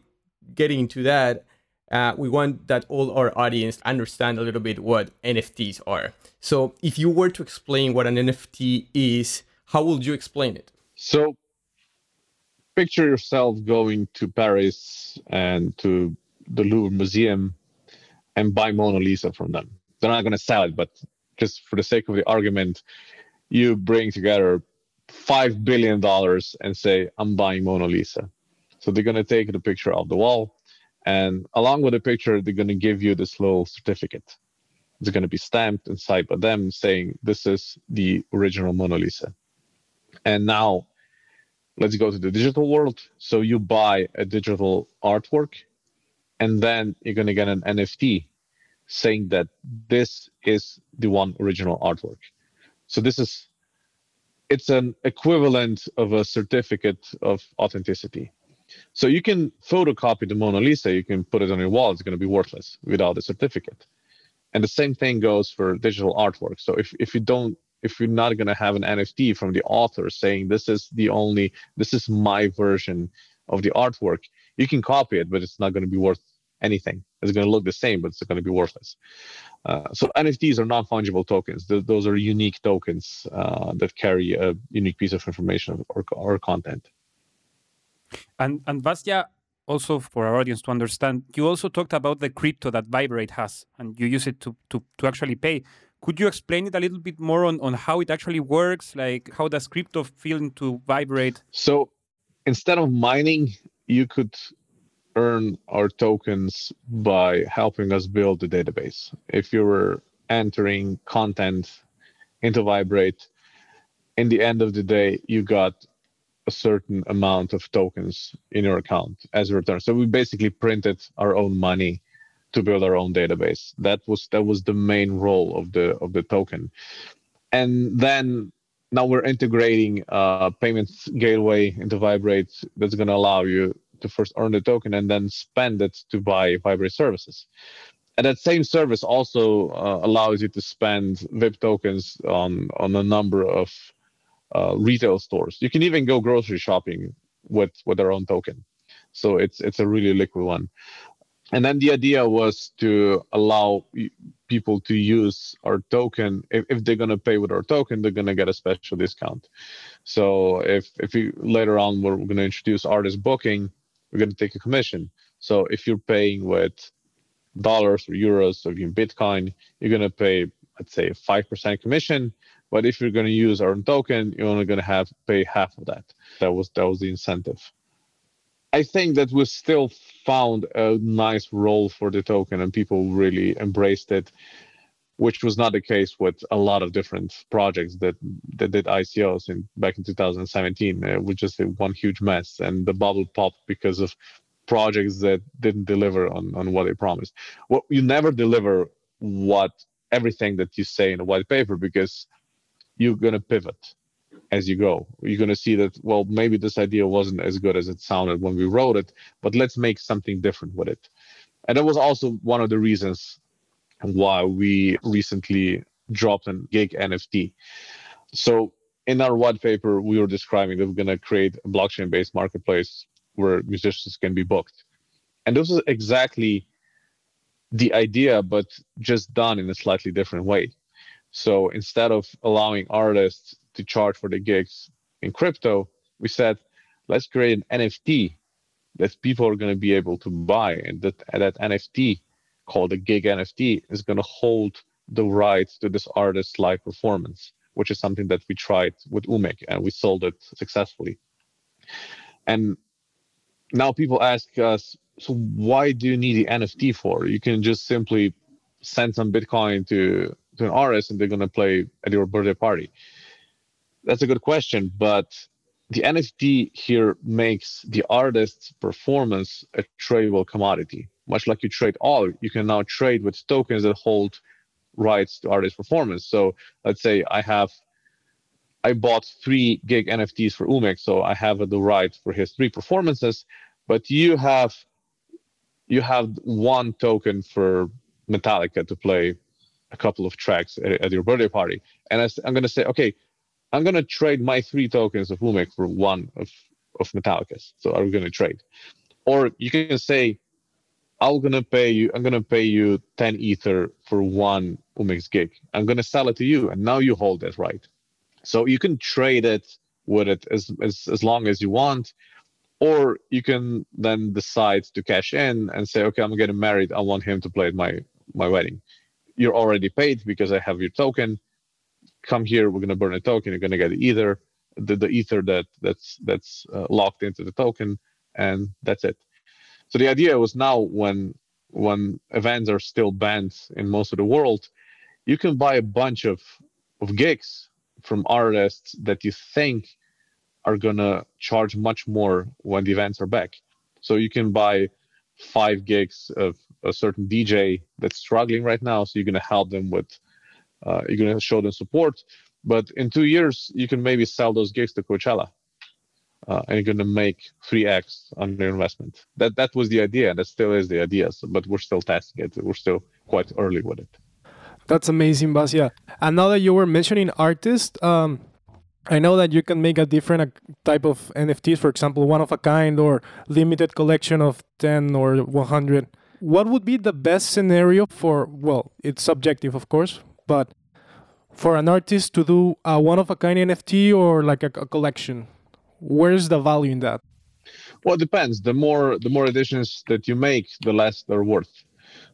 getting into that, uh, we want that all our audience understand a little bit what NFTs are. So, if you were to explain what an NFT is, how would you explain it? So, picture yourself going to Paris and to the Louvre Museum and buy Mona Lisa from them. They're not going to sell it, but just for the sake of the argument, you bring together five billion dollars and say, "I'm buying Mona Lisa." So they're going to take the picture off the wall, and along with the picture, they're going to give you this little certificate. It's going to be stamped signed by them, saying, "This is the original Mona Lisa." And now let's go to the digital world. So you buy a digital artwork and then you're going to get an NFT saying that this is the one original artwork. So this is it's an equivalent of a certificate of authenticity. So you can photocopy the Mona Lisa, you can put it on your wall, it's going to be worthless without a certificate. And the same thing goes for digital artwork. So if, if you don't if you're not going to have an NFT from the author saying this is the only, this is my version of the artwork, you can copy it, but it's not going to be worth anything. It's going to look the same, but it's going to be worthless. Uh, so NFTs are non-fungible tokens. Th- those are unique tokens uh, that carry a unique piece of information or, or content. And and Vasja, also for our audience to understand, you also talked about the crypto that Viberate has, and you use it to to, to actually pay. Could you explain it a little bit more on, on how it actually works? Like how does crypto feel into Viberate? So instead of mining, you could earn our tokens by helping us build the database. If you were entering content into Viberate, in the end of the day, you got a certain amount of tokens in your account as a return. So we basically printed our own money to build our own database. That was that was the main role of the of the token. And then now we're integrating uh, payments gateway into Viberate that's going to allow you to first earn the token and then spend it to buy Viberate services. And that same service also uh, allows you to spend VIB tokens on on a number of uh, retail stores. You can even go grocery shopping with with their own token. So it's it's a really liquid one and then the idea was to allow people to use our token if, if they're going to pay with our token they're going to get a special discount so if if you later on we're going to introduce artist booking we're going to take a commission. So if you're paying with dollars or euros or even bitcoin you're going to pay let's say 5% commission. But if you're going to use our own token you're only going to have pay half of that. That was that was the incentive. I think that we still found a nice role for the token and people really embraced it, which was not the case with a lot of different projects that, that did ICOs in back in 2017. It was just one huge mess and the bubble popped because of projects that didn't deliver on, on what they promised. Well, you never deliver what everything that you say in a white paper because you're going to pivot as you go. You're going to see that, well, maybe this idea wasn't as good as it sounded when we wrote it, but let's make something different with it. And that was also one of the reasons why we recently dropped an gig NFT. So in our white paper, we were describing that we're going to create a blockchain based marketplace where musicians can be booked. And this is exactly the idea, but just done in a slightly different way. So instead of allowing artists to charge for the gigs in crypto, we said, let's create an NFT that people are going to be able to buy. And that, that NFT called a gig NFT is going to hold the rights to this artist's live performance, which is something that we tried with Umek and we sold it successfully. And now people ask us, so why do you need the NFT for? You can just simply send some Bitcoin to, to an artist and they're going to play at your birthday party. That's a good question, but the NFT here makes the artist's performance a tradable commodity. Much like you trade all, you can now trade with tokens that hold rights to artist performance. So let's say I have I bought three gig NFTs for Umek, so I have the right for his three performances, but you have you have one token for Metallica to play a couple of tracks at, at your birthday party. And I, I'm going to say, okay, I'm going to trade my three tokens of Umek for one of, of Metallica's. So are we going to trade? Or you can say, I'm going to pay you, I'm to pay you 10 Ether for one Umek's gig. I'm going to sell it to you. And now you hold that right. So you can trade it with it as, as, as long as you want or you can then decide to cash in and say okay i'm getting married i want him to play at my my wedding you're already paid because i have your token come here we're going to burn a token you're going to get either the, the ether that that's that's uh, locked into the token and that's it so the idea was now when when events are still banned in most of the world you can buy a bunch of of gigs from artists that you think are gonna charge much more when the events are back. So you can buy five gigs of a certain DJ that's struggling right now. So you're gonna help them with, uh, you're gonna show them support. But in two years, you can maybe sell those gigs to Coachella, uh, and you're gonna make three x on your investment. That that was the idea. and That still is the idea. So, but we're still testing it. We're still quite early with it. That's amazing, Vasja. And now that you were mentioning artists, um, I know that you can make a different uh, type of NFTs, for example, one of a kind or limited collection of 10 or 100. What would be the best scenario for, well, it's subjective, of course, but for an artist to do a one of a kind NFT or like a, a collection? Where's the value in that? Well, it depends. The more the more editions that you make, the less they're worth.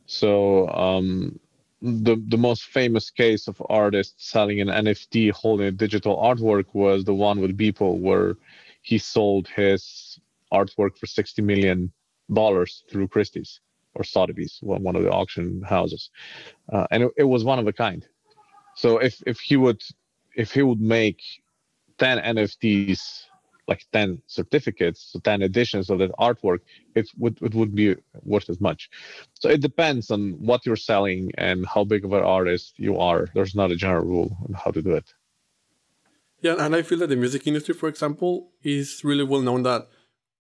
So um, the the most famous case of artists selling an NFT holding a digital artwork was the one with Beeple, where he sold his artwork for sixty million dollars through Christie's or Sotheby's, one of the auction houses, uh, and it, it was one of a kind. So if if he would if he would make ten NFTs like 10 certificates, so 10 editions of that artwork, it would it would be worth as much. So it depends on what you're selling and how big of an artist you are. There's not a general rule on how to do it. Yeah, and I feel that the music industry, for example, is really well known that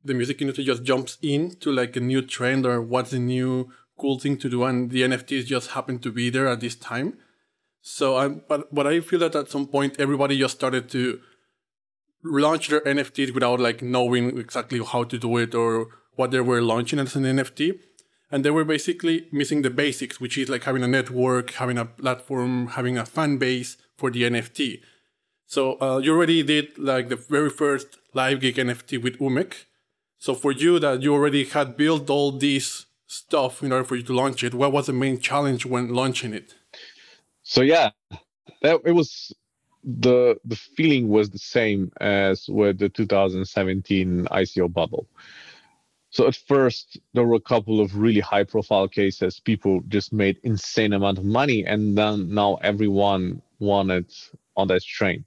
the music industry just jumps into like a new trend or what's the new cool thing to do, and the NFTs just happen to be there at this time. So, I, but but I feel that at some point everybody just started to launch their NFTs without like knowing exactly how to do it or what they were launching as an NFT. And they were basically missing the basics, which is like having a network, having a platform, having a fan base for the NFT. So uh, you already did like the very first live gig NFT with Umek. So for you that you already had built all this stuff in order for you to launch it, what was the main challenge when launching it? So yeah, that it was the the feeling was the same as with the 2017 ICO bubble. So at first there were a couple of really high profile cases. People just made insane amount of money, and then now everyone wanted on that train.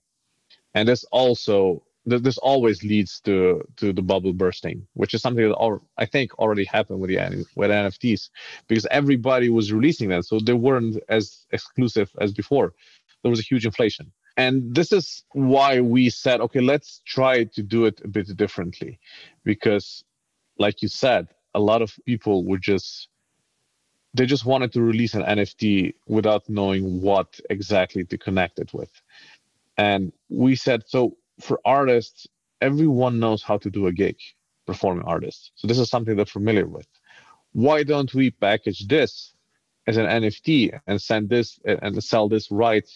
And this also this always leads to to the bubble bursting, which is something that I think already happened with the with NFTs because everybody was releasing them, so they weren't as exclusive as before. There was a huge inflation. And this is why we said, okay, let's try to do it a bit differently, because, like you said, a lot of people were just they just wanted to release an NFT without knowing what exactly to connect it with. And we said, so for artists, everyone knows how to do a gig, performing artists. So this is something they're familiar with. Why don't we package this as an NFT and send this and sell this right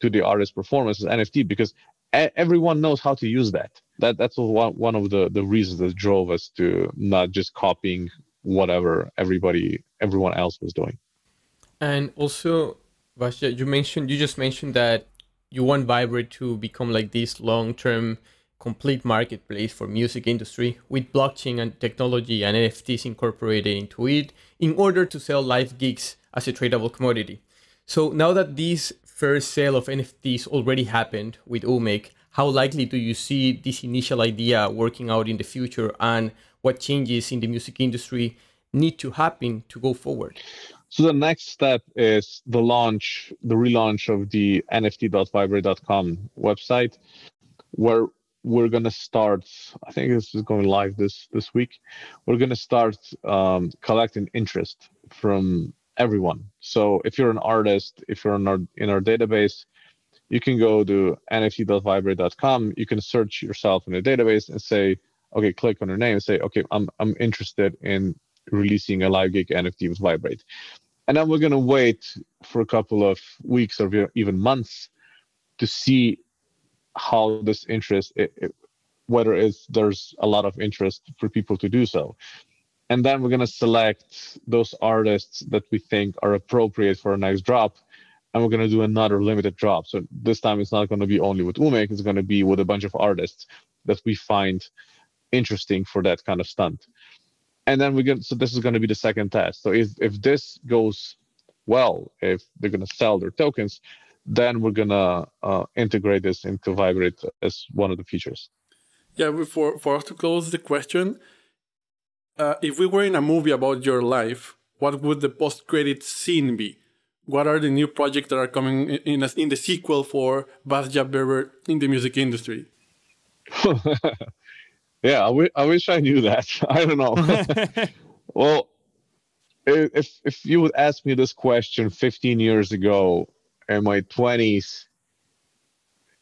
to the artist performance as NFT? Because everyone knows how to use that. That that's one one of the the reasons that drove us to not just copying whatever everybody everyone else was doing. And also, Vasja, you mentioned you just mentioned that you want Viberate to become like this long-term complete marketplace for music industry with blockchain and technology and NFTs incorporated into it in order to sell live gigs as a tradable commodity. So now that this first sale of NFTs already happened with Umek, how likely do you see this initial idea working out in the future and what changes in the music industry need to happen to go forward? So the next step is the launch, the relaunch of the nft.viberate.com website, where we're gonna start. I think this is going live this this week. We're gonna start um, collecting interest from everyone. So if you're an artist, if you're in our in our database, you can go to nft.viberate.com. You can search yourself in the database and say, okay, click on your name and say, okay, I'm I'm interested in releasing a live gig NFT with Viberate. And then we're gonna wait for a couple of weeks or even months to see how this interest, it, it, whether it's there's a lot of interest for people to do so. And then we're gonna select those artists that we think are appropriate for a next drop and we're going to do another limited drop. So this time it's not going to be only with Umek, it's going to be with a bunch of artists that we find interesting for that kind of stunt. And then we're going to, so this is going to be the second test. So if, if this goes well, if they're going to sell their tokens, then we're going to uh, integrate this into Viberate as one of the features. Yeah, for, for us to close the question, uh, if we were in a movie about your life, what would the post credit scene be? What are the new projects that are coming in, in, in the sequel for Vasja Veber in the music industry? Yeah, I, w- I wish I knew that. I don't know. well, if if you would ask me this question 15 years ago in my 20s,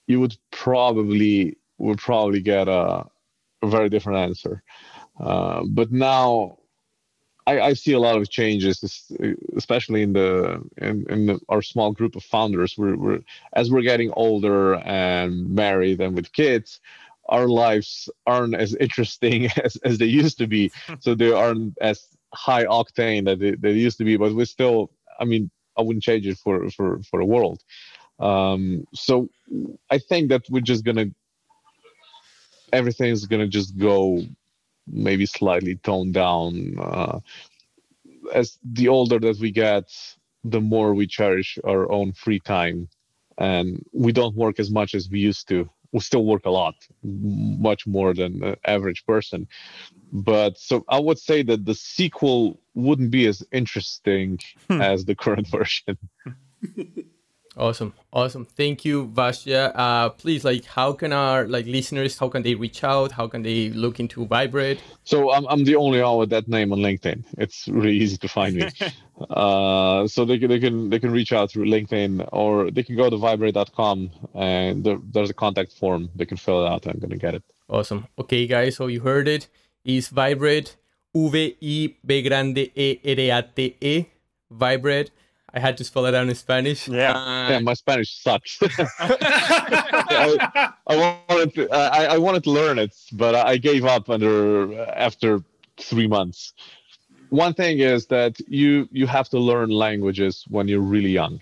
you would probably would probably get a, a very different answer. Uh, but now, I, I, see a lot of changes, especially in the in, in the, our small group of founders. We're, we're as we're getting older and married and with kids our lives aren't as interesting as, as they used to be. so they aren't as high octane that they, they used to be, but we're still, I mean, I wouldn't change it for, for, for the world. Um, so I think that we're just to, everything's to just go maybe slightly toned down. Uh, as the older that we get, the more we cherish our own free time and we don't work as much as we used to we still work a lot, much more than the average person. But so I would say that the sequel wouldn't be as interesting hmm. as the current version. Awesome, awesome. Thank you, Vasja. Uh, please, like, how can our like listeners? How can they reach out? How can they look into Viberate? So I'm I'm the only one with that name on LinkedIn. It's really easy to find me. uh, so they can they can they can reach out through LinkedIn or they can go to viberate.com and there, there's a contact form. They can fill it out. I'm gonna get it. Awesome. Okay, guys. So you heard it. Is Viberate V I B grande E R A T E Viberate. I had to spell it out in Spanish. Yeah, uh, yeah my Spanish sucks. I, I, wanted to, I, I, wanted to learn it, but I gave up under after three months. One thing is that you you have to learn languages when you're really young,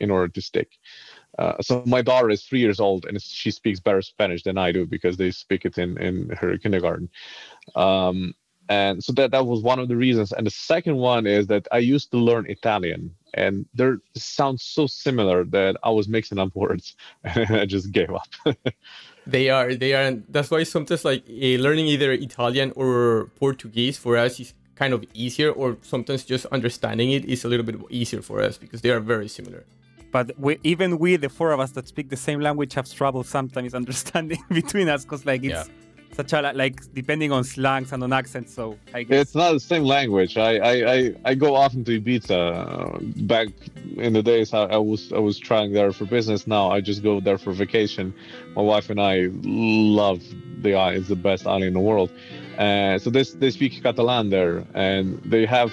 in order to stick. Uh, so my daughter is three years old and she speaks better Spanish than I do because they speak it in in her kindergarten. Um, and so that that was one of the reasons and the second one is that i used to learn italian and they sounds so similar that i was mixing up words and i just gave up they are they are and that's why sometimes like uh, learning either italian or portuguese for us is kind of easier or sometimes just understanding it is a little bit easier for us because they are very similar But we, even we, the four of us that speak the same language, have trouble sometimes understanding between us because like it's Yeah. Such a like depending on slangs and on accents. So I guess It's not the same language. I I, I, I go often to Ibiza. Uh, back in the days, I, I was I was trying there for business. Now I just go there for vacation. My wife and I love the island. It's the best island in the world. Uh, so they they speak Catalan there, and they have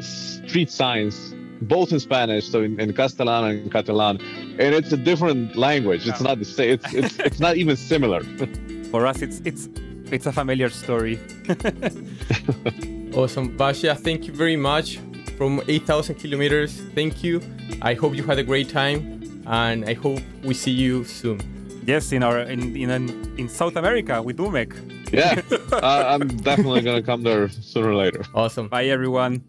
street signs both in Spanish, so in, in Castellan and Catalan, and it's a different language. It's not the same. It's it's, it's not even similar. for us it's it's it's a familiar story. Awesome. Vasja, thank you very much from 8,000 kilometers. Thank you. I hope you had a great time and I hope we see you soon. yes, in our in in in South America with Umek. Yeah, I, uh, I'm definitely gonna come there sooner or later. Awesome. Bye everyone.